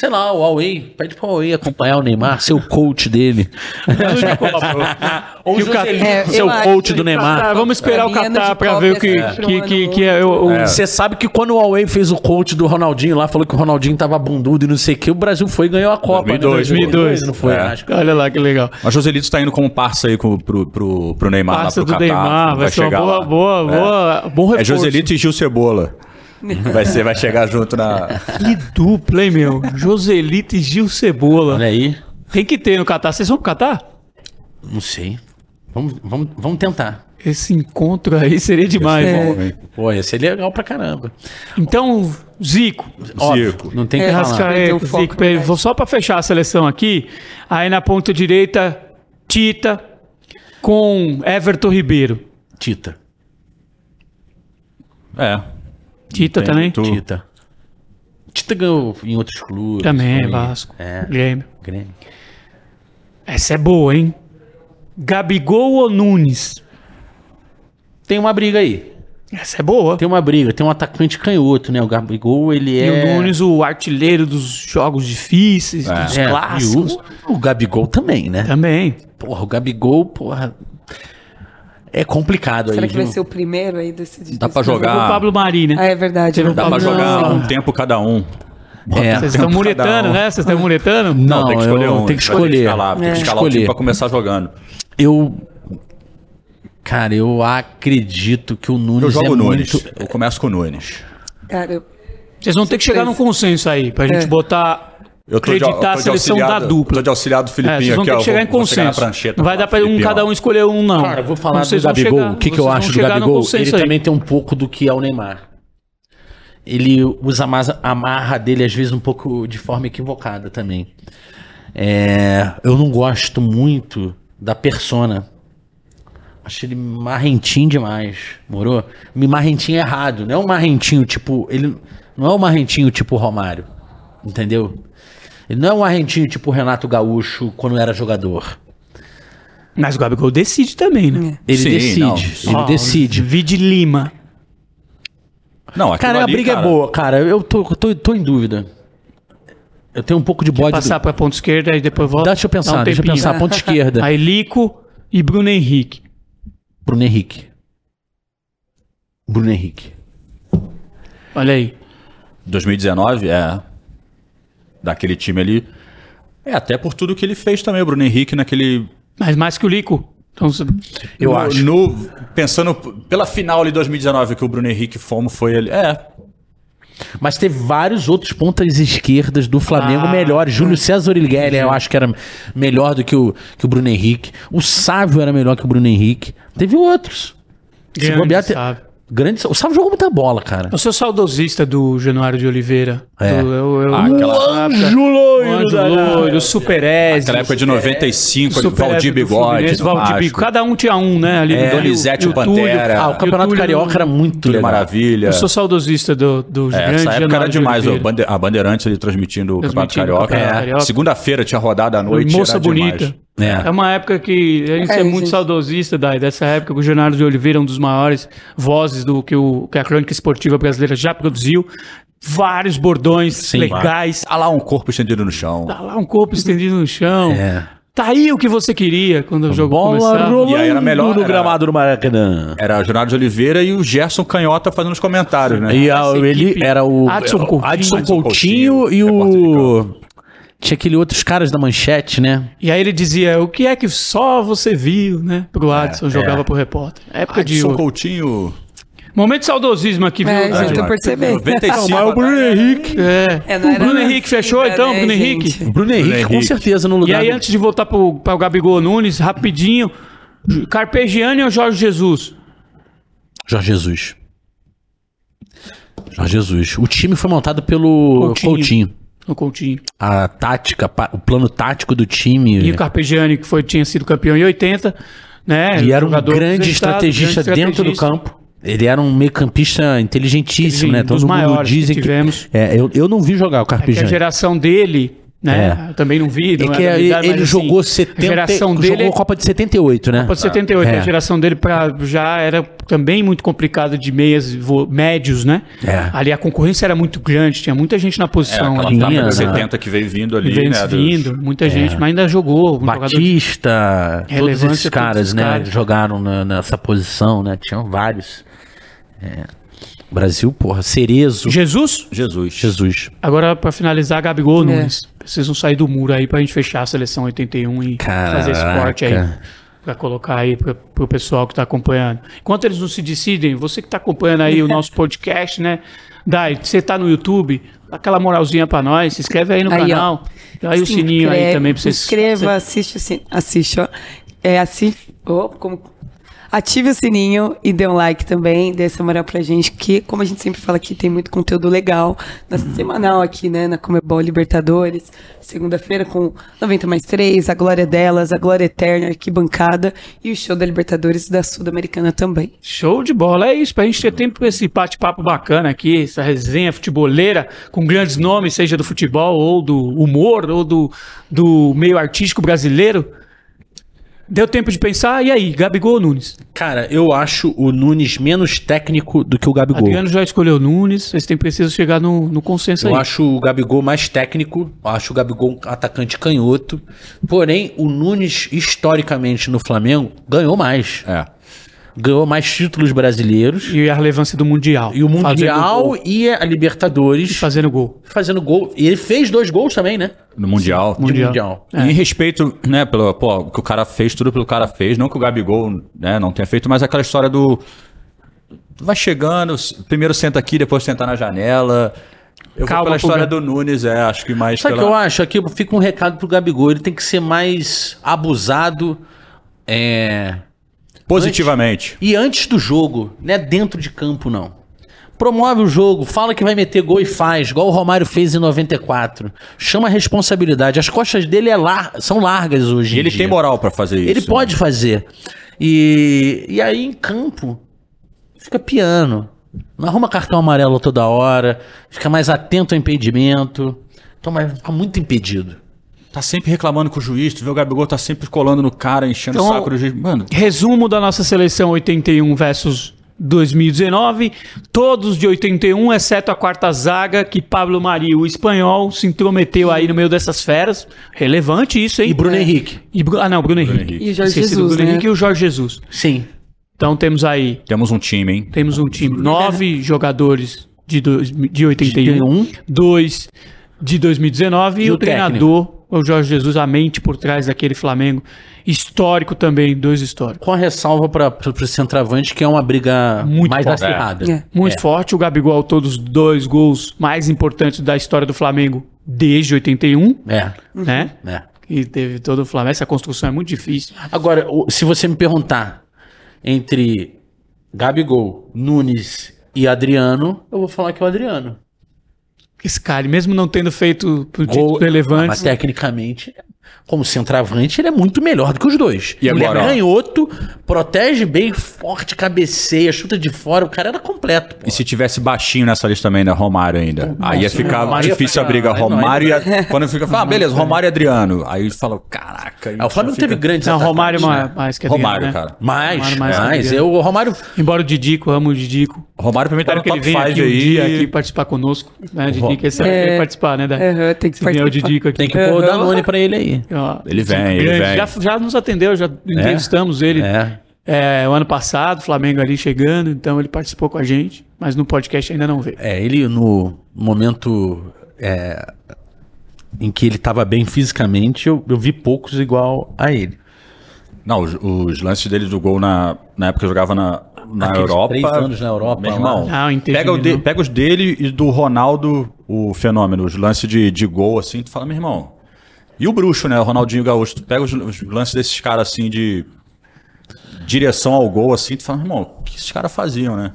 Sei lá, o Huawei. Pede pro Huawei acompanhar o Neymar, ser o coach dele. Ou o o Joselito É, ser o coach do Neymar. Tá, vamos esperar o Qatar de pra ver o que, é que, que, que é o. o- Você sabe que quando o Huawei fez o coach do Ronaldinho lá, falou que o Ronaldinho tava bundudo e não sei o que, o Brasil foi e ganhou a Copa. 2002, né? 2002. Não foi, É. acho. Olha lá que legal. Mas Joselito está indo como parça aí com, pro, pro, pro Neymar Passa lá pro do Catar. Neymar, vai, ser uma chegar boa, lá. boa, boa, bom reforço. É Joselito e Gil Cebola. Vai, ser, vai chegar junto na. Que dupla, hein, meu? Joselito e Gil Cebola. Olha aí. Tem que ter no Catar. Vocês vão pro Catar? Não sei. Vamos, vamos, vamos tentar. Esse encontro aí seria demais. É. bom. Pô, ia ser legal pra caramba. Então, Zico. Óbvio, Zico. não tem que É, falar. Foco, Zico, vou só pra fechar a seleção aqui. Aí na ponta direita, Tita com Everton Ribeiro. Tita. É. Tita também? Tita. Tita ganhou em outros clubes. Também, foi- Vasco. É, Grêmio. Grêmio. Essa é boa, hein? Gabigol ou Nunes? Tem uma briga aí. Essa é boa. Tem uma briga. Tem um atacante canhoto, né? O Gabigol, ele E é... o Nunes, o artilheiro dos jogos difíceis, dos É, clássicos. E o, o Gabigol também, né? Também. Porra, o Gabigol, porra. É complicado Será aí. que vai viu? ser o primeiro aí decidido? Dá pra Teve o jogar. Pablo Mari, né? Ah, é verdade. É o Dá pra Pablo jogar um tempo cada um. É. Vocês estão muretando, um. né? Vocês estão muretando? Não, tem que escolher eu um. tenho que Vai ter escolher. escalar, tem É. que escalar o Escolher. time pra começar jogando. Eu. Cara, eu acredito que o Nunes Eu jogo é o Nunes. muito. Eu começo com o Nunes. Cara, eu- Vocês vão ter que chegar num consenso aí, pra gente É. botar. Eu tô de- acreditar eu a tô de seleção da auxiliado- dupla. Tô de auxiliar do É, Filipinho vocês vão aqui, ter ó. que chegar em consenso. prancheta Não vai dar pra um, cada um escolher um, não. Cara, eu vou falar Vocês do Gabigol. chegar- o que, que eu acho do Gabigol? Ele aí. também tem um pouco do que é o Neymar. Ele usa mais a marra dele, às vezes, um pouco de forma equivocada também. É, eu não gosto muito da persona. Acho ele marrentinho demais, morou? Me marrentinho errado, não é um marrentinho tipo. Ele não é um marrentinho tipo Romário, entendeu? Ele não é um marrentinho tipo Renato Gaúcho quando era jogador. Mas o Gabigol decide também, né? Ele Sim, decide, não. ele Ó, decide. Vide Lima. Não, aquilo Cara, a ali, briga cara, é boa, cara. Eu tô, tô, tô em dúvida. Eu tenho um pouco de bode. Passar pra ponta esquerda e depois volta. Deixa eu pensar, dá um deixa eu tempinho. pensar. Ponta esquerda. Aí Lico e Bruno Henrique. Bruno Henrique. Bruno Henrique. Olha aí. 2019, é. Daquele time ali. É, até por tudo que ele fez também, o Bruno Henrique, naquele. Mas mais que o Lico. Então, Eu no, acho. no- pensando pela final ali de 2019 que o Bruno Henrique fomos, foi ele. É. Mas teve vários outros pontas esquerdas do Flamengo Ah, melhores. Júlio César Origueira, eu acho que era melhor do que o, que o Bruno Henrique. O Sávio era melhor que o Bruno Henrique. Teve outros. Se bobear, te- Sávio. Grande, o Sávio jogou muita bola, cara. Eu sou saudosista do Januário de Oliveira. É. Do, eu, eu, Ah, aquela- Anjo loiro, Anjo loiro, Super Ezio. Aquela época de 95, ali, Super Valdir Bigode. Valdir. Bigode. Cada um tinha um, né? Ali É, Donizete, e o Pantera. Ah, o Campeonato Túlio- Carioca era muito Tudo legal. maravilha. Eu sou saudosista do, do É, grande essa época Januário era de demais. Bande- a Bandeirantes ali transmitindo o Campeonato Transmitindo o Carioca. É. Carioca. Segunda-feira tinha rodada à noite. Moça era bonita. demais. É. É uma época que a gente é, É, muito gente. saudosista Dai, dessa época. O Leonardo de Oliveira é um dos maiores vozes do que, o, que a crônica esportiva brasileira já produziu. Vários bordões legais. Tá lá um corpo estendido no chão. Tá lá um corpo estendido no chão. É. Tá aí o que você queria quando o jogo Bola começava. rolando E aí era melhor, no era- gramado do Maracanã. Era o Leonardo de Oliveira e o Gerson Canhota fazendo os comentários, né? E a- ele equipe- era o Adson Coutinho. Adson Adson Coutinho Coutinho, e o. Tinha aquele outros caras da manchete, né? E aí ele dizia, o que é que só você viu, né? Pro Adson, jogava pro repórter. Época de Adson ouro. Coutinho. Momento de saudosismo aqui, viu? É, Dai? gente, eu percebi. 95. Mas o Bruno Henrique. É. É, o Bruno Henrique fechou então, né, Bruno? Henrique. O Bruno Henrique, com certeza, no E lugar. aí, do- antes de voltar pro, para o Gabigol Nunes, rapidinho, Carpegiani ou Jorge Jesus? Jorge Jesus. Jorge Jesus. O time foi montado pelo Coutinho. Coutinho. O Coutinho. A tática, o plano tático do time. E o Carpegiani, que foi, tinha sido campeão em 80, né? E era um grande estrategista grande dentro do campo. Ele era um meio campista inteligentíssimo, né? dos Todo mundo maiores que dizem que, tivemos. É, eu, eu não vi jogar o Que a Carpegiani. geração dele, né? Eu também não vi. É não que era da minha idade, ele mas, assim, jogou 70, A geração jogou dele a Copa de 78, né? Copa de 78, É. a geração dele pra, já era também muito complicada de meias médios, né? É. Ali a concorrência era muito grande, tinha muita gente na É, posição. aquela ali, né? de 70 que veio vindo ali, vem né? dos- vindo, muita gente, mas ainda jogou. Um de- Batista, todos Relevância, esses todos caras, esses né? caras. Jogaram na- nessa posição, né? Tinham vários. É. Brasil, porra, Cerezo, Jesus? Jesus. Jesus. Agora, pra finalizar, Gabigol É. Nunes. Precisam sair do muro aí pra gente fechar a seleção 81 e fazer esse Caraca. corte aí. Pra colocar aí pra, pro pessoal que tá acompanhando. Enquanto eles não se decidem, você que tá acompanhando aí o nosso podcast, né? Dai, você tá no YouTube, dá aquela moralzinha pra nós, se inscreve aí no Aí, ó. canal. Dá aí o sininho aí inscreve, também pra vocês. Se inscreva, assiste sininho. Assiste, ó. É assim. Oh, como... Ative o sininho e dê um like também, dê essa moral pra gente, que, como a gente sempre fala aqui, tem muito conteúdo legal. Na semanal aqui, né, na Comebol Libertadores. Segunda-feira com 90 mais 3, a Glória Delas, a Glória Eterna, Arquibancada e o show da Libertadores da Sul-Americana também. Show de bola, é isso, pra gente ter tempo pra esse bate-papo bacana aqui, essa resenha futeboleira com grandes nomes, seja do futebol ou do humor ou do, do meio artístico brasileiro. Deu tempo de pensar, e aí, Gabigol ou Nunes? Cara, eu acho o Nunes menos técnico do que o Gabigol. Adriano já escolheu Nunes, vocês têm preciso chegar no, no consenso Eu aí. acho o Gabigol mais técnico, eu acho o Gabigol um atacante canhoto. Porém, o Nunes, historicamente no Flamengo, ganhou mais. É. Ganhou mais títulos brasileiros. E a relevância do Mundial. E o Mundial e a Libertadores E fazendo gol. fazendo gol. E ele fez dois gols também, né? No Mundial. De Mundial. Mundial. É. E em respeito, né, pelo pô, o que o cara fez, tudo pelo cara fez. Não que o Gabigol né, não tenha feito, mas aquela história do. Vai chegando, primeiro senta aqui, depois senta na janela. Eu Calma, vou pela história Pulga. do Nunes, é, acho que mais Sabe o que pela... eu acho? Aqui fica um recado pro Gabigol. Ele tem que ser mais abusado. É... Positivamente. E antes do jogo, não é dentro de campo, não. Promove o jogo, fala que vai meter gol e faz, igual o Romário fez em 94. Chama a responsabilidade. As costas dele é lar- são largas hoje. E ele tem moral pra fazer isso. Ele né? pode fazer. E, e aí em campo, fica piano. Não arruma cartão amarelo toda hora, fica mais atento ao impedimento. Então, mas fica muito impedido. Tá sempre reclamando com o juiz, tu vê o Gabigol tá sempre colando no cara, enchendo Então, o saco do juiz. Mano, Resumo da nossa seleção 81 versus 2019. Todos de 81, exceto a quarta zaga, que Pablo Mari, o espanhol, se intrometeu aí no meio dessas feras. Relevante isso, hein? E Bruno Henrique. E ah, não, Bruno Henrique. Henrique. E o Jorge Esqueci Jesus, Bruno né? Henrique e o Jorge Jesus. Sim. Então temos aí, temos um time, hein? temos um time, nove jogadores de, dois, de 81, 81. dois de 2019 e, E o, o técnico? treinador, o Jorge Jesus, a mente por trás daquele Flamengo. Histórico também, dois históricos. Com a ressalva para o centroavante, que é uma briga Muito mais forte. acirrada. É. Muito forte. O Gabigol autor dos dois gols mais importantes da história do Flamengo desde 81, É. né? é. E teve todo o Flamengo. Essa construção é muito difícil. Agora, se você me perguntar entre Gabigol, Nunes e Adriano, eu vou falar que é o Adriano. Cara, mesmo não tendo feito Gol- títulos relevantes, Mas tecnicamente. Como centroavante, ele é muito melhor do que os dois. E ele agora, é ó? canhoto, protege bem, forte, cabeceia, chuta de fora. O cara era completo. pô. E se tivesse baixinho nessa lista também, né? Romário ainda. aí ia ficar Romário ia difícil a ficar- briga. aí não, Romário ia. Quando fica. Ah, beleza, Romário e Adriano. Aí fala, caraca. Ah, o Flamengo teve grandes Não, atacantes, Romário né? mais, mais que Adriano, Romário, né? cara. Mais, Romário mais. mais que eu, o Romário... Embora o Didico, amo o Didico. Romário pra mim tá no que ele 5 aqui um aí. dia aqui participar conosco. Né, Didico, esse é. quer participar, né? Aham, tem que Se vier o participar. Didico aqui. Tem que pôr o. Danone pra ele aí. Ó, Ele vem, ele vem. Já, já nos atendeu, já entrevistamos ele É. é, o ano passado, Flamengo ali chegando, então ele participou com a gente, mas no podcast ainda não veio. É, ele no momento é, em que ele tava bem fisicamente, eu, eu vi poucos igual a ele. Não, os, os lances dele do gol na, na época que eu jogava na, na Aqueles Europa. três anos na Europa, Meu irmão, Não, entendi, pega, o de- não. pega os dele e do Ronaldo, o fenômeno, os lances de, de gol assim, tu fala, meu irmão. E o bruxo, né? O Ronaldinho Gaúcho. Tu pega os, os lances desses caras assim de direção ao gol, assim, tu fala, irmão, o que esses caras faziam, né?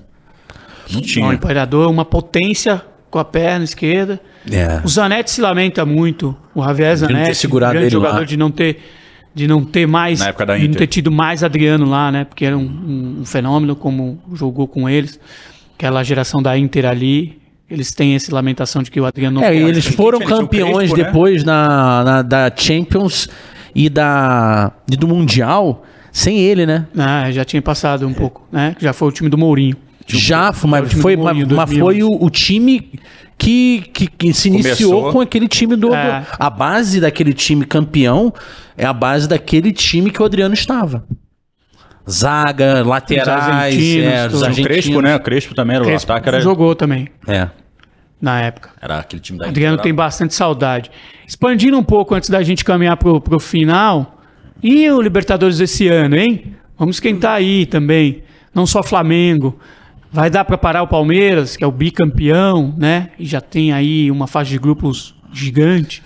Não tinha. O Imperador, uma potência com a perna esquerda. É. O Zanetti se lamenta muito, o Javier não ter Zanetti, segurado grande ele lá. jogador de não ter de não ter mais, Na época da de não ter tido mais Adriano lá, né? Porque era um, um- um fenômeno como jogou com eles, aquela geração da Inter ali, eles têm essa lamentação de que o Adriano não É, eles foram campeões Crespo, né? depois na, na- da Champions e, da, e do Mundial sem ele, né? Ah, já tinha passado um pouco, né? Já foi o time do Mourinho. Já, foi, o mas foi, do mas, Mourinho, mas 2011. foi o, o time que, que, que se iniciou Começou. com aquele time do, do- É. A base daquele time campeão é a base daquele time que o Adriano estava. Zaga, laterais, argentinos, é, os tudo. O argentinos. Crespo, né? O Crespo também era o Crespo ataque, era, Jogou também, É. na época. era aquele time da Adriano tem bastante saudade. Expandindo um pouco antes da gente caminhar pro, pro final. E o Libertadores esse ano, hein? Vamos esquentar aí também. Não só Flamengo. Vai dar para parar o Palmeiras, que é o bicampeão, né? E já tem aí uma fase de grupos gigante.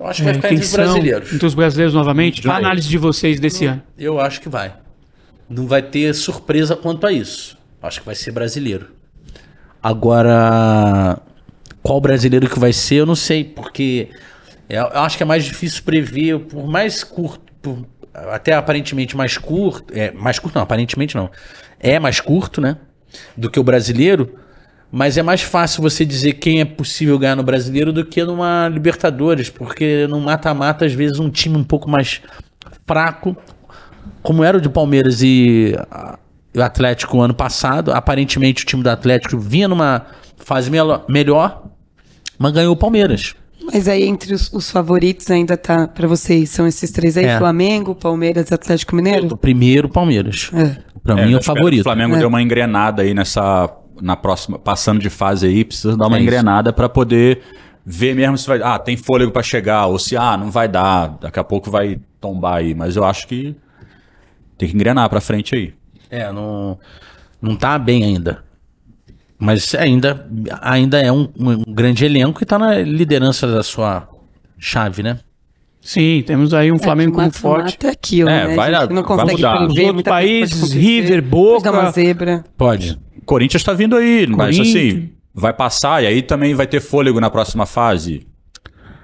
Eu acho que vai É, ficar entre os brasileiros. Entre os brasileiros novamente. A análise de vocês desse ano. Eu acho que vai. Não vai ter surpresa quanto a isso. Acho que vai ser brasileiro. Agora, qual brasileiro que vai ser, eu não sei, porque é- eu acho que é mais difícil prever, por mais curto, por- até aparentemente mais curto, é, mais curto não, aparentemente não, é mais curto, né, do que o brasileiro, mas é mais fácil você dizer quem é possível ganhar no brasileiro do que numa Libertadores, porque no mata-mata, às vezes, um time um pouco mais fraco como era o de Palmeiras e o Atlético ano passado, aparentemente o time do Atlético vinha numa fase melhor, mas ganhou o Palmeiras. Mas aí entre os, os favoritos ainda tá pra vocês, são esses três aí, É. Flamengo, Palmeiras, Atlético Mineiro? O primeiro, Palmeiras. É. Pra É, mim, eu o favorito. O Flamengo É. deu uma engrenada aí nessa. Na próxima. Passando de fase aí, precisa dar uma É engrenada pra poder ver mesmo se vai. Ah, tem fôlego pra chegar. Ou se, ah, não vai dar. Daqui a pouco vai tombar aí. Mas eu acho que tem que engrenar pra frente aí. É, não, não tá bem ainda. Mas ainda, ainda é um, um grande elenco e tá na liderança da sua chave, né? Sim, temos aí um Flamengo como mata, forte. Mata é aquilo, É, né? vai a gente lá, não vai consegue mudar. prever, Os países. River, Pode dar uma Boca. zebra. Pode. Corinthians tá vindo aí, mas assim, vai passar e aí também vai ter fôlego na próxima fase.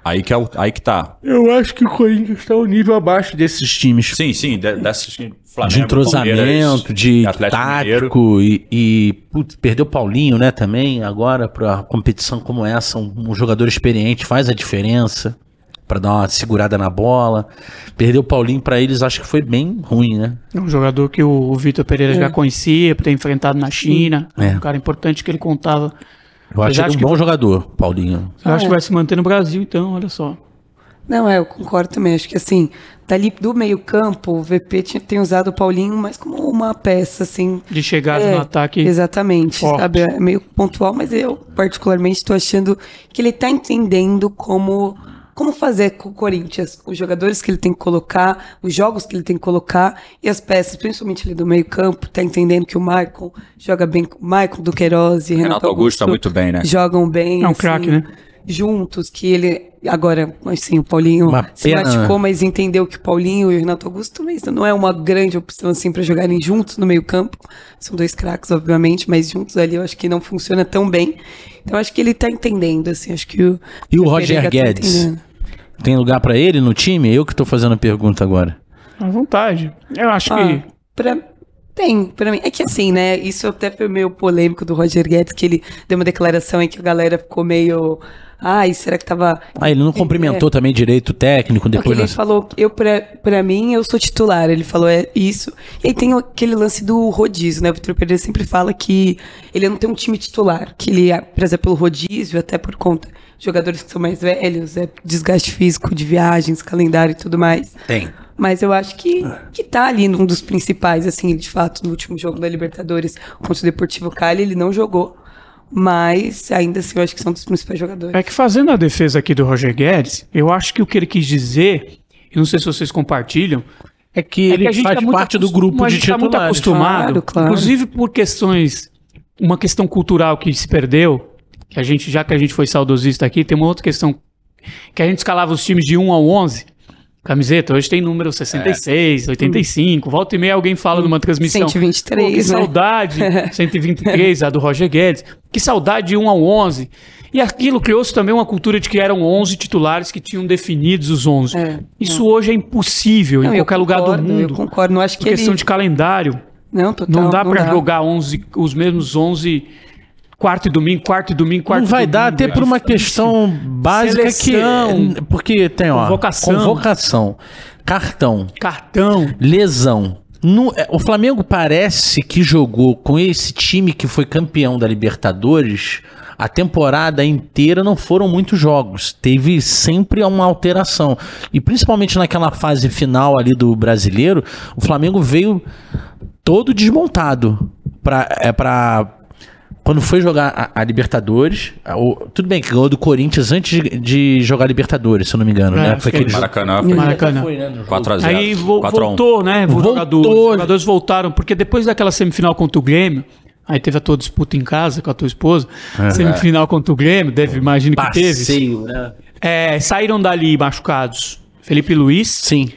Aí que, é o, aí que tá. Eu acho que o Corinthians está um nível abaixo desses times. Sim, sim, de- dessas Flamengo, de entrosamento, de tático e, e putz, perdeu o Paulinho, né, também, agora pra competição como essa, um, um jogador experiente faz a diferença pra dar uma segurada na bola. Perdeu o Paulinho pra eles, acho que foi bem ruim, né? É um jogador que o Vitor Pereira já conhecia, por ter enfrentado na China. É. Um cara importante que ele contava. Eu acho acho ele um que- bom jogador, Paulinho. Eu acho é. que vai se manter no Brasil, então, olha só. Não, é, eu concordo também. Acho que assim, dali do meio-campo, o VP tinha, tem usado o Paulinho mais como uma peça, assim. De chegada É, no ataque. Exatamente, forte. sabe? É meio pontual, mas eu, particularmente, estou achando que ele está entendendo como, como fazer com o Corinthians. Os jogadores que ele tem que colocar, os jogos que ele tem que colocar e as peças, principalmente ali do meio-campo, está entendendo que o Maicon joga bem. O Maicon, do Queiroz e Renato, Renato Augusto tá muito bem, né? Jogam bem. assim, É um craque, né? Juntos, que ele. Agora, assim, o Paulinho Uma se né? mas entendeu que o Paulinho e o Renato Augusto também não é uma grande opção assim para jogarem juntos no meio-campo. São dois craques, obviamente, mas juntos ali eu acho que não funciona tão bem. Então acho que ele tá entendendo, assim, acho que o. E o Pereira Roger tá Guedes? entendendo. Tem lugar pra ele no time? Eu que tô fazendo a pergunta agora. À vontade. Eu acho Ah, que. pra- Tem, pra mim. É que assim, né? Isso até foi meio polêmico do Roger Guedes, que ele deu uma declaração em que a galera ficou meio. Ai, será que tava. Ah, ele não cumprimentou também direito o técnico Porque depois. ele nós- falou, eu pra, pra mim, eu sou titular. Ele falou é isso. E aí tem aquele lance do rodízio, né? O Vitor Pereira sempre fala que ele não tem um time titular. Que ele, por exemplo, pelo rodízio, até por conta de jogadores que são mais velhos, é desgaste físico de viagens, calendário e tudo mais. Tem. Mas eu acho que, que tá ali num dos principais, assim, de fato, no último jogo da Libertadores contra o Deportivo Cali, ele não jogou. Mas ainda assim, eu acho que são dos principais jogadores. É que fazendo a defesa aqui do Roger Guedes, eu acho que o que ele quis dizer, e não sei se vocês compartilham, É que é ele que a gente faz tá parte do grupo a de gente tá muito titulares. acostumado, Claro, claro. inclusive por questões, uma questão cultural que se perdeu, que a gente, já que a gente foi saudosista aqui, tem uma outra questão que a gente escalava os times de 1 ao 11. Camiseta, hoje tem número É. 66, 85, volta e meia alguém fala numa transmissão. 123, Pô, que né? saudade, 123, a do Roger Guedes. Que saudade de 1 ao 11. E aquilo criou-se também uma cultura de que eram 11 titulares que tinham definidos os 11. É, Isso hoje é impossível Não, em qualquer lugar do concordo, mundo. Eu concordo, não acho Por que questão ele... de calendário. Não, total, Não dá pra dá. jogar 11, os mesmos 11 quarto e domingo, quarto e domingo, quarto Não vai e dar domingo. até É por uma difícil. questão básica Seleção. que. Porque tem, ó. Convocação. Convocação. Cartão. Cartão. Lesão. No- é, o Flamengo parece que jogou com esse time que foi campeão da Libertadores. A temporada inteira não foram muitos jogos. Teve sempre uma alteração. E principalmente naquela fase final ali do brasileiro, o Flamengo veio todo desmontado. Pra, é pra, quando foi jogar a, a Libertadores, a- o- tudo bem que ganhou do Corinthians antes de, de jogar Libertadores, se eu não me engano, É, né? Foi aquele é jogo. Maracanã foi Maracanã. Foi, né, no jogo. 4x0. Aí vo- 4 a 1. voltou, né? Os Voltou. jogadores, os jogadores voltaram, porque depois daquela semifinal contra o Grêmio, aí teve a tua disputa em casa com a tua esposa, semifinal contra o Grêmio, deve, imagino que teve. Passeio, né? É, saíram dali machucados Felipe Luiz, Sim.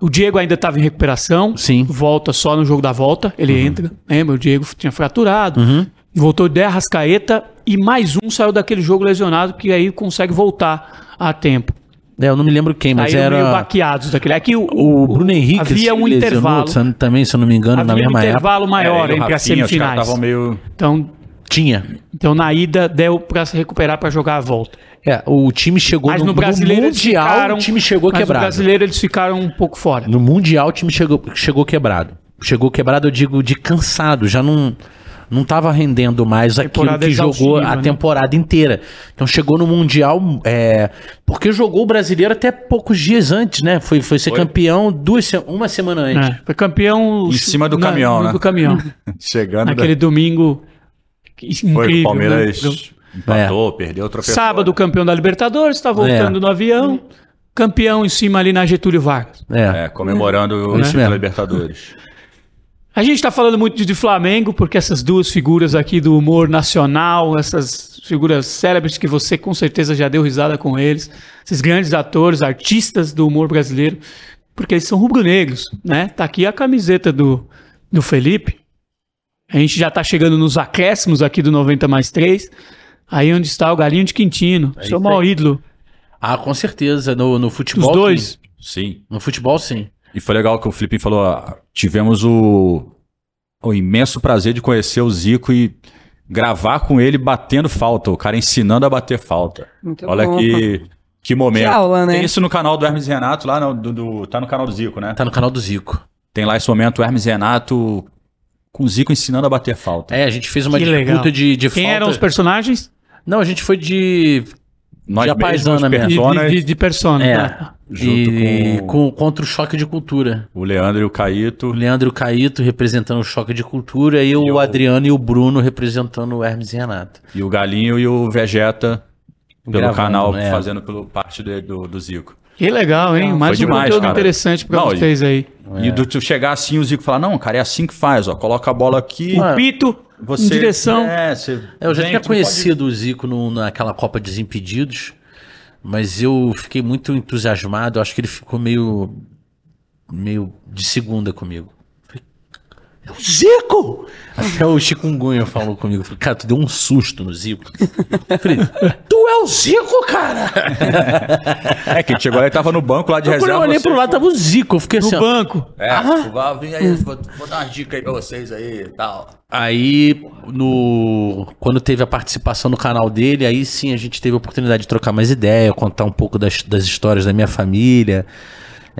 o Diego ainda estava em recuperação, Sim. volta só no jogo da volta, ele entra, lembra? O Diego tinha fraturado, Uhum. Voltou de Arrascaeta e mais um saiu daquele jogo lesionado que aí consegue voltar a tempo. É, eu não me lembro quem, mas Saíram meio era baqueados daquele. Aqui o, o Bruno Henrique. havia um lesionou intervalo. se- também, se eu não me engano, na Havia um mesma época. intervalo maior É, entre as Rafinha, semifinais. meio. Então, Tinha. então na ida deu pra se recuperar pra jogar a volta. É, o time chegou Mas no, no brasileiro Mundial, ficaram, o time chegou mas quebrado. No brasileiro eles ficaram um pouco fora. No Mundial o time chegou, chegou quebrado. Chegou quebrado, eu digo, de cansado. Já não, não tava rendendo mais aquilo que jogou a né? temporada inteira. Então chegou no Mundial, é, porque jogou o brasileiro até poucos dias antes, né? Foi, foi ser Foi. campeão duas, uma semana antes. É, foi campeão Em cima do na- caminhão, né? Do caminhão. Chegando. Naquele domingo incrível. Foi, o Palmeiras né? empatou, perdeu, tropeçou. Sábado, campeão da Libertadores, está voltando É. no avião. Campeão em cima ali na Getúlio Vargas. É. É, comemorando o título mesmo. da Libertadores. A gente está falando muito de Flamengo, porque essas duas figuras aqui do humor nacional, essas figuras célebres que você com certeza já deu risada com eles, esses grandes atores, artistas do humor brasileiro, porque eles são rubro-negros, né? Tá aqui a camiseta do, do Felipe. A gente já tá chegando nos acréscimos aqui do 90 mais 3. Aí onde está o Galinho de Quintino, seu isso maior ídolo. Ah, com certeza. No, no Os futebol. dois. sim. Sim. No futebol, sim. E foi legal que o Felipe falou: ah, tivemos o, o imenso prazer de conhecer o Zico e gravar com ele batendo falta, o cara ensinando a bater falta. Muito Olha bom. que, que momento. Que aula, né? Tem isso no canal do Hermes Renato, lá no, do, do- tá no canal do Zico, né? Tá no canal do Zico. Tem lá esse momento, o Hermes Renato com o Zico ensinando a bater falta. É, a gente fez uma Que disputa legal. de, de Quem falta. eram os personagens? Não, a gente foi de. Nós de apaisana mesmo. De, personas, de, de persona. É. junto e com, com- contra o choque de cultura. o Leandro e o O Caíto. Leandro Caíto representando o choque de cultura e, o E o- Adriano e o Bruno representando o Hermes e Renato. E o Galinho e o Vegeta pelo Gravando, canal, né? fazendo pelo parte do, do, do Zico. Que legal, hein? Mais Foi um demais, conteúdo cara. interessante pra Não, vocês aí. E do tu chegar assim, o Zico falar, não, cara, é assim que faz, ó. Coloca a bola aqui. Ah, Pito Você, em direção. É, você eu já tinha não pode- conhecido o Zico no- naquela Copa dos Impedidos, mas eu fiquei muito entusiasmado. Acho que ele ficou meio. meio de segunda comigo. É o Zico! Até o Chikungunya falou comigo. Falei, cara, tu deu um susto no Zico. Falei, tu é o Zico, cara! É, que chegou lá e tava no banco lá de Quando eu reserva. olhei pro lado, tava o Zico. Eu fiquei No assim, ó. banco. É, vá, vem aí, vou, vou dar uma dica aí pra vocês aí e tal. Aí, no... quando teve a participação no canal dele, aí sim a gente teve a oportunidade de trocar mais ideia, contar um pouco das, das histórias da minha família.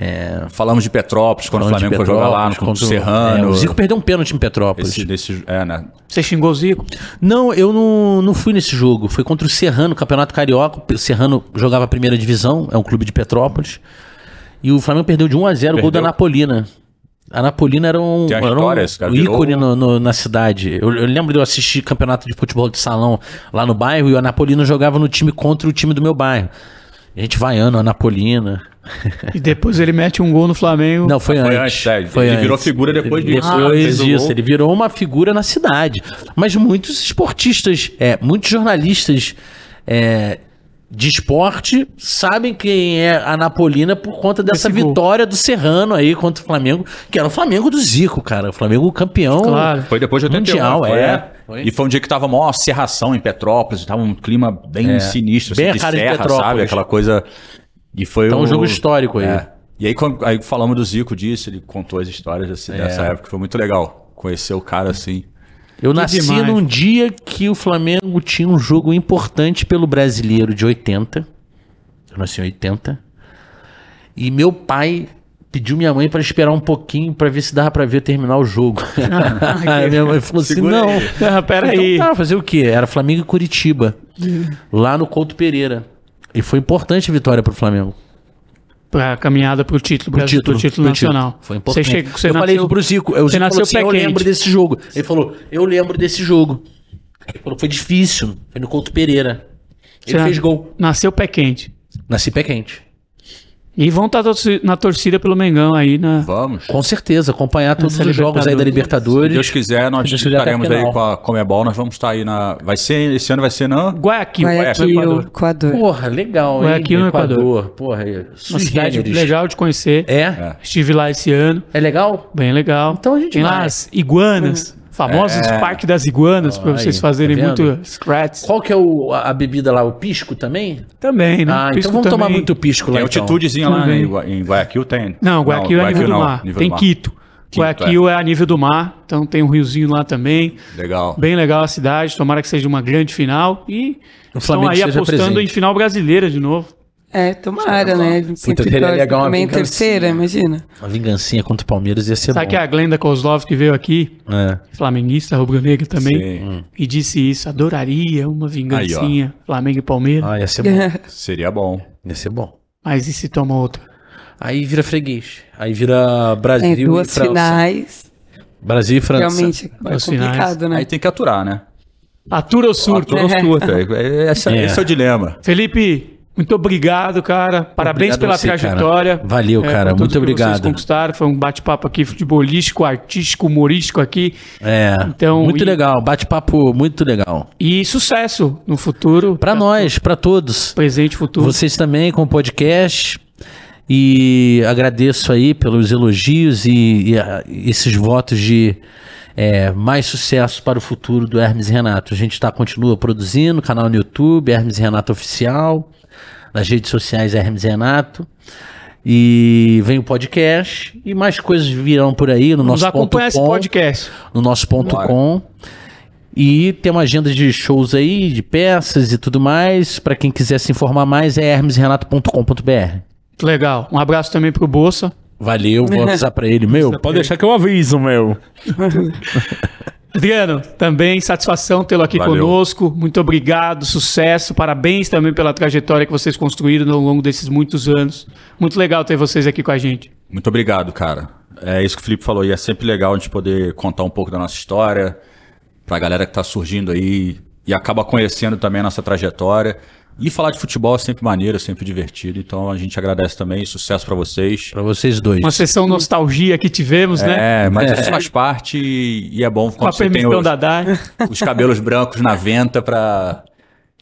É, Falamos de Petrópolis, quando o falando de Flamengo foi jogar lá no contra o o- Serrano. É, o Zico perdeu um pênalti em Petrópolis. Esse, desse, é, né? Você xingou o Zico? Não, eu não, não fui nesse jogo. Foi contra o Serrano, Campeonato Carioca. O Serrano jogava a primeira divisão, é um clube de Petrópolis. E o Flamengo perdeu de 1 a 0 o gol da? Napolina. A Napolina era um, era um ícone no- no- na cidade. Eu, eu lembro de eu assistir campeonato de futebol de salão lá no bairro e a Napolina jogava no time contra o time do meu bairro. A gente vaiando a Napolina. E depois ele mete um gol no Flamengo. Não, foi, Foi antes. antes, é, Foi ele antes. virou figura depois disso. Ah, Depois o disso, ele virou uma figura na cidade. Mas muitos esportistas, é, muitos jornalistas é, de esporte sabem quem é a Napolina por conta dessa Esse gol. vitória do Serrano aí contra o Flamengo, que era o Flamengo do Zico, cara. O Flamengo campeão. Claro. Foi depois de 81. Mundial, foi, é. Foi. E foi um dia que tava maior serração em Petrópolis, tava um clima bem sinistro, Bem a de serra, Petrópolis. sabe? Aquela coisa... E foi Então, o um jogo histórico aí. É. E aí, quando, aí falamos do Zico disso, ele contou as histórias assim, É. dessa época, foi muito legal conhecer o cara assim. Eu nasci demais. num dia que o Flamengo tinha um jogo importante pelo brasileiro de 80. Eu nasci em 80. E meu pai pediu minha mãe para esperar um pouquinho para ver se dava para ver terminar o jogo. Aí minha mãe falou assim: Segura não. aí. Ah, peraí. Então tá, fazer o quê? Era Flamengo e Curitiba. lá no Couto Pereira. E foi importante a vitória pro Flamengo. Pra caminhada pro título, pro título, pro título pro nacional. título. Foi importante. Você, você eu falei nasceu- isso pro Zico. Eu, Zico falou assim, eu lembro desse jogo. Ele falou, eu lembro desse jogo. Ele falou, foi difícil. Foi no Couto Pereira. Ele Você fez gol. Nasceu pé quente. Nasci pé quente. E vão estar na torcida pelo Mengão aí na. Vamos. Com certeza, acompanhar todos Essa os jogos aí da Se Libertadores. Deus quiser, nós Se Deus quiser, até a estaremos aí com a Comebol, nós vamos estar aí na... Vai ser, esse ano vai ser na... Guayaquil, Guayaquil, Equador. Equador. Porra, legal, hein? no Equador. Porra, é Uma cidade legal de conhecer. É? Estive lá esse ano. É legal? Bem legal. Então a gente Tem lá vai. as iguanas. Famosos Parque das Iguanas, Aí, vocês tá fazerem vendo? muito scratch. Qual que é o, a, a bebida lá? O pisco também? Também, né? Ah, Pisco então vamos tomar também. muito pisco lá Tem então. altitudezinha lá Também. em, Gua- em Guayaquil, tem? Não, Guayaquil é nível do não, mar. nível tem do mar. Quito. Quito, Guayaquil é. a nível do mar, então tem um riozinho lá também. Legal. Bem legal a cidade, tomara que seja uma grande final. E O estão Flamengo aí esteja apostando presente. em final brasileira de novo. É, tomara, né? Sempre seria torce legal uma também vingancinha. terceira, imagina. Uma vingancinha contra o Palmeiras ia ser Sabe bom. que a Glenda Kozlov que veio aqui, É. flamenguista, rubro-negra também, Sim. e disse isso, adoraria uma vingancinha, Flamengo e Palmeiras, Ah, ia ser bom. Seria bom. ia ser bom. mas e se toma outra? Aí vira freguês. Aí vira Brasil Tem duas e França. finais. Brasil e França. Realmente é Duas complicado, né? Aí tem que aturar, né? Atura ou surto? Atura ou surta. É- É. esse é o dilema. Felipe, muito obrigado, cara. Parabéns Obrigado pela a você, cara. trajetória. Valeu, É, cara. Muito obrigado. Vocês conquistaram. Foi um bate-papo aqui futebolístico, artístico, humorístico aqui. É. Então, muito e- legal. Bate-papo muito legal. E sucesso no futuro. Pra nós, pra todos. Presente e futuro. Vocês também com o podcast. E agradeço aí pelos elogios e, e, ah, esses votos de é, mais sucesso para o futuro do Hermes Renato. A gente tá, continua produzindo, canal no YouTube, Hermes Renato Oficial, nas redes sociais Hermes e Renato. E vem o podcast e mais coisas virão por aí no Nos nosso acompanha ponto esse com podcast. no nosso ponto Bora. com. E tem uma agenda de shows aí, de peças e tudo mais. Pra quem quiser se informar mais, é hermesrenato.com.br. Legal. Um abraço também pro Bolsa. Valeu, vou avisar pra ele. Meu, pode deixar que eu aviso, meu. Adriano, também satisfação tê-lo aqui Valeu. conosco. Muito obrigado, sucesso, parabéns também pela trajetória que vocês construíram ao longo desses muitos anos. Muito legal ter vocês aqui com a gente. Muito obrigado, cara. É isso que o Felipe falou. E é sempre legal a gente poder contar um pouco da nossa história pra galera que tá surgindo aí e acaba conhecendo também a nossa trajetória. E falar de futebol é sempre maneiro, é sempre divertido. Então a gente agradece também. Sucesso pra vocês. Pra vocês dois. Uma sessão nostalgia que tivemos, né? É, mas isso faz parte e e é bom Com a quando você tem permissão os, da Dai. os cabelos brancos na venta pra,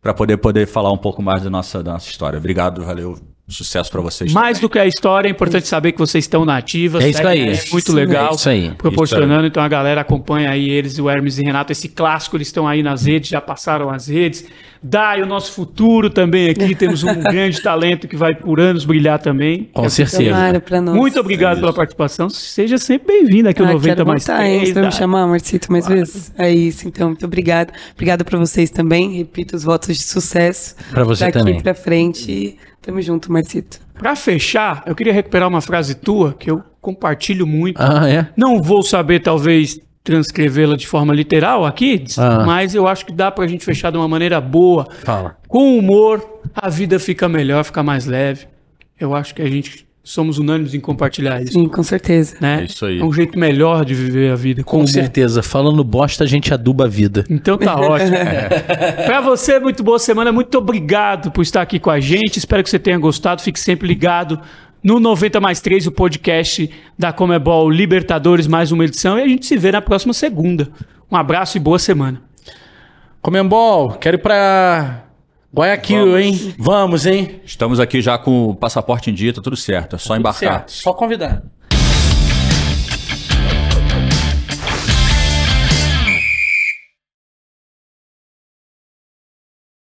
pra poder, poder falar um pouco mais da nossa, da nossa história. Obrigado, valeu. Sucesso pra vocês. Mais do que a história, é importante saber que vocês estão na ativa. É isso segue, aí. É muito legal. É isso aí. Proporcionando, então a galera acompanha aí eles, o Hermes e Renato. Esse clássico, eles estão aí nas redes, já passaram as redes. Dai, o nosso futuro também aqui. Temos um grande talento que vai por anos brilhar também. Com certeza. Pra nós. Muito obrigado pela participação. Seja sempre bem-vindo aqui ao Ah, 90 quero mais voltar, hein? 3. Você vai me chamar, Marcito, mais vezes? É isso, então. Muito obrigado. Obrigada pra vocês também. Repito os votos de sucesso. Pra você daqui também. pra frente. E Tamo junto, Marcito. Pra fechar, eu queria recuperar uma frase tua que eu compartilho muito. Ah, é? Não vou saber, talvez, transcrevê-la de forma literal aqui, Ah. mas eu acho que dá pra gente fechar de uma maneira boa. Fala. Com humor, a vida fica melhor, fica mais leve. Eu acho que a gente somos unânimes em compartilhar isso. Sim, com certeza. Né? É isso aí. É um jeito melhor de viver a vida. Com humor. certeza. Falando bosta, a gente aduba a vida. Então tá ótimo. Pra você, muito boa semana. Muito obrigado por estar aqui com a gente. Espero que você tenha gostado. Fique sempre ligado no 90 mais 3, o podcast da Comebol Libertadores, mais uma edição. E a gente se vê na próxima segunda. Um abraço e boa semana. Comembol, quero ir pra Guayaquil, Vamos. hein? Vamos, hein? Estamos aqui já com o passaporte em dia, tá tudo certo. É só embarcar. Certo. Só convidar.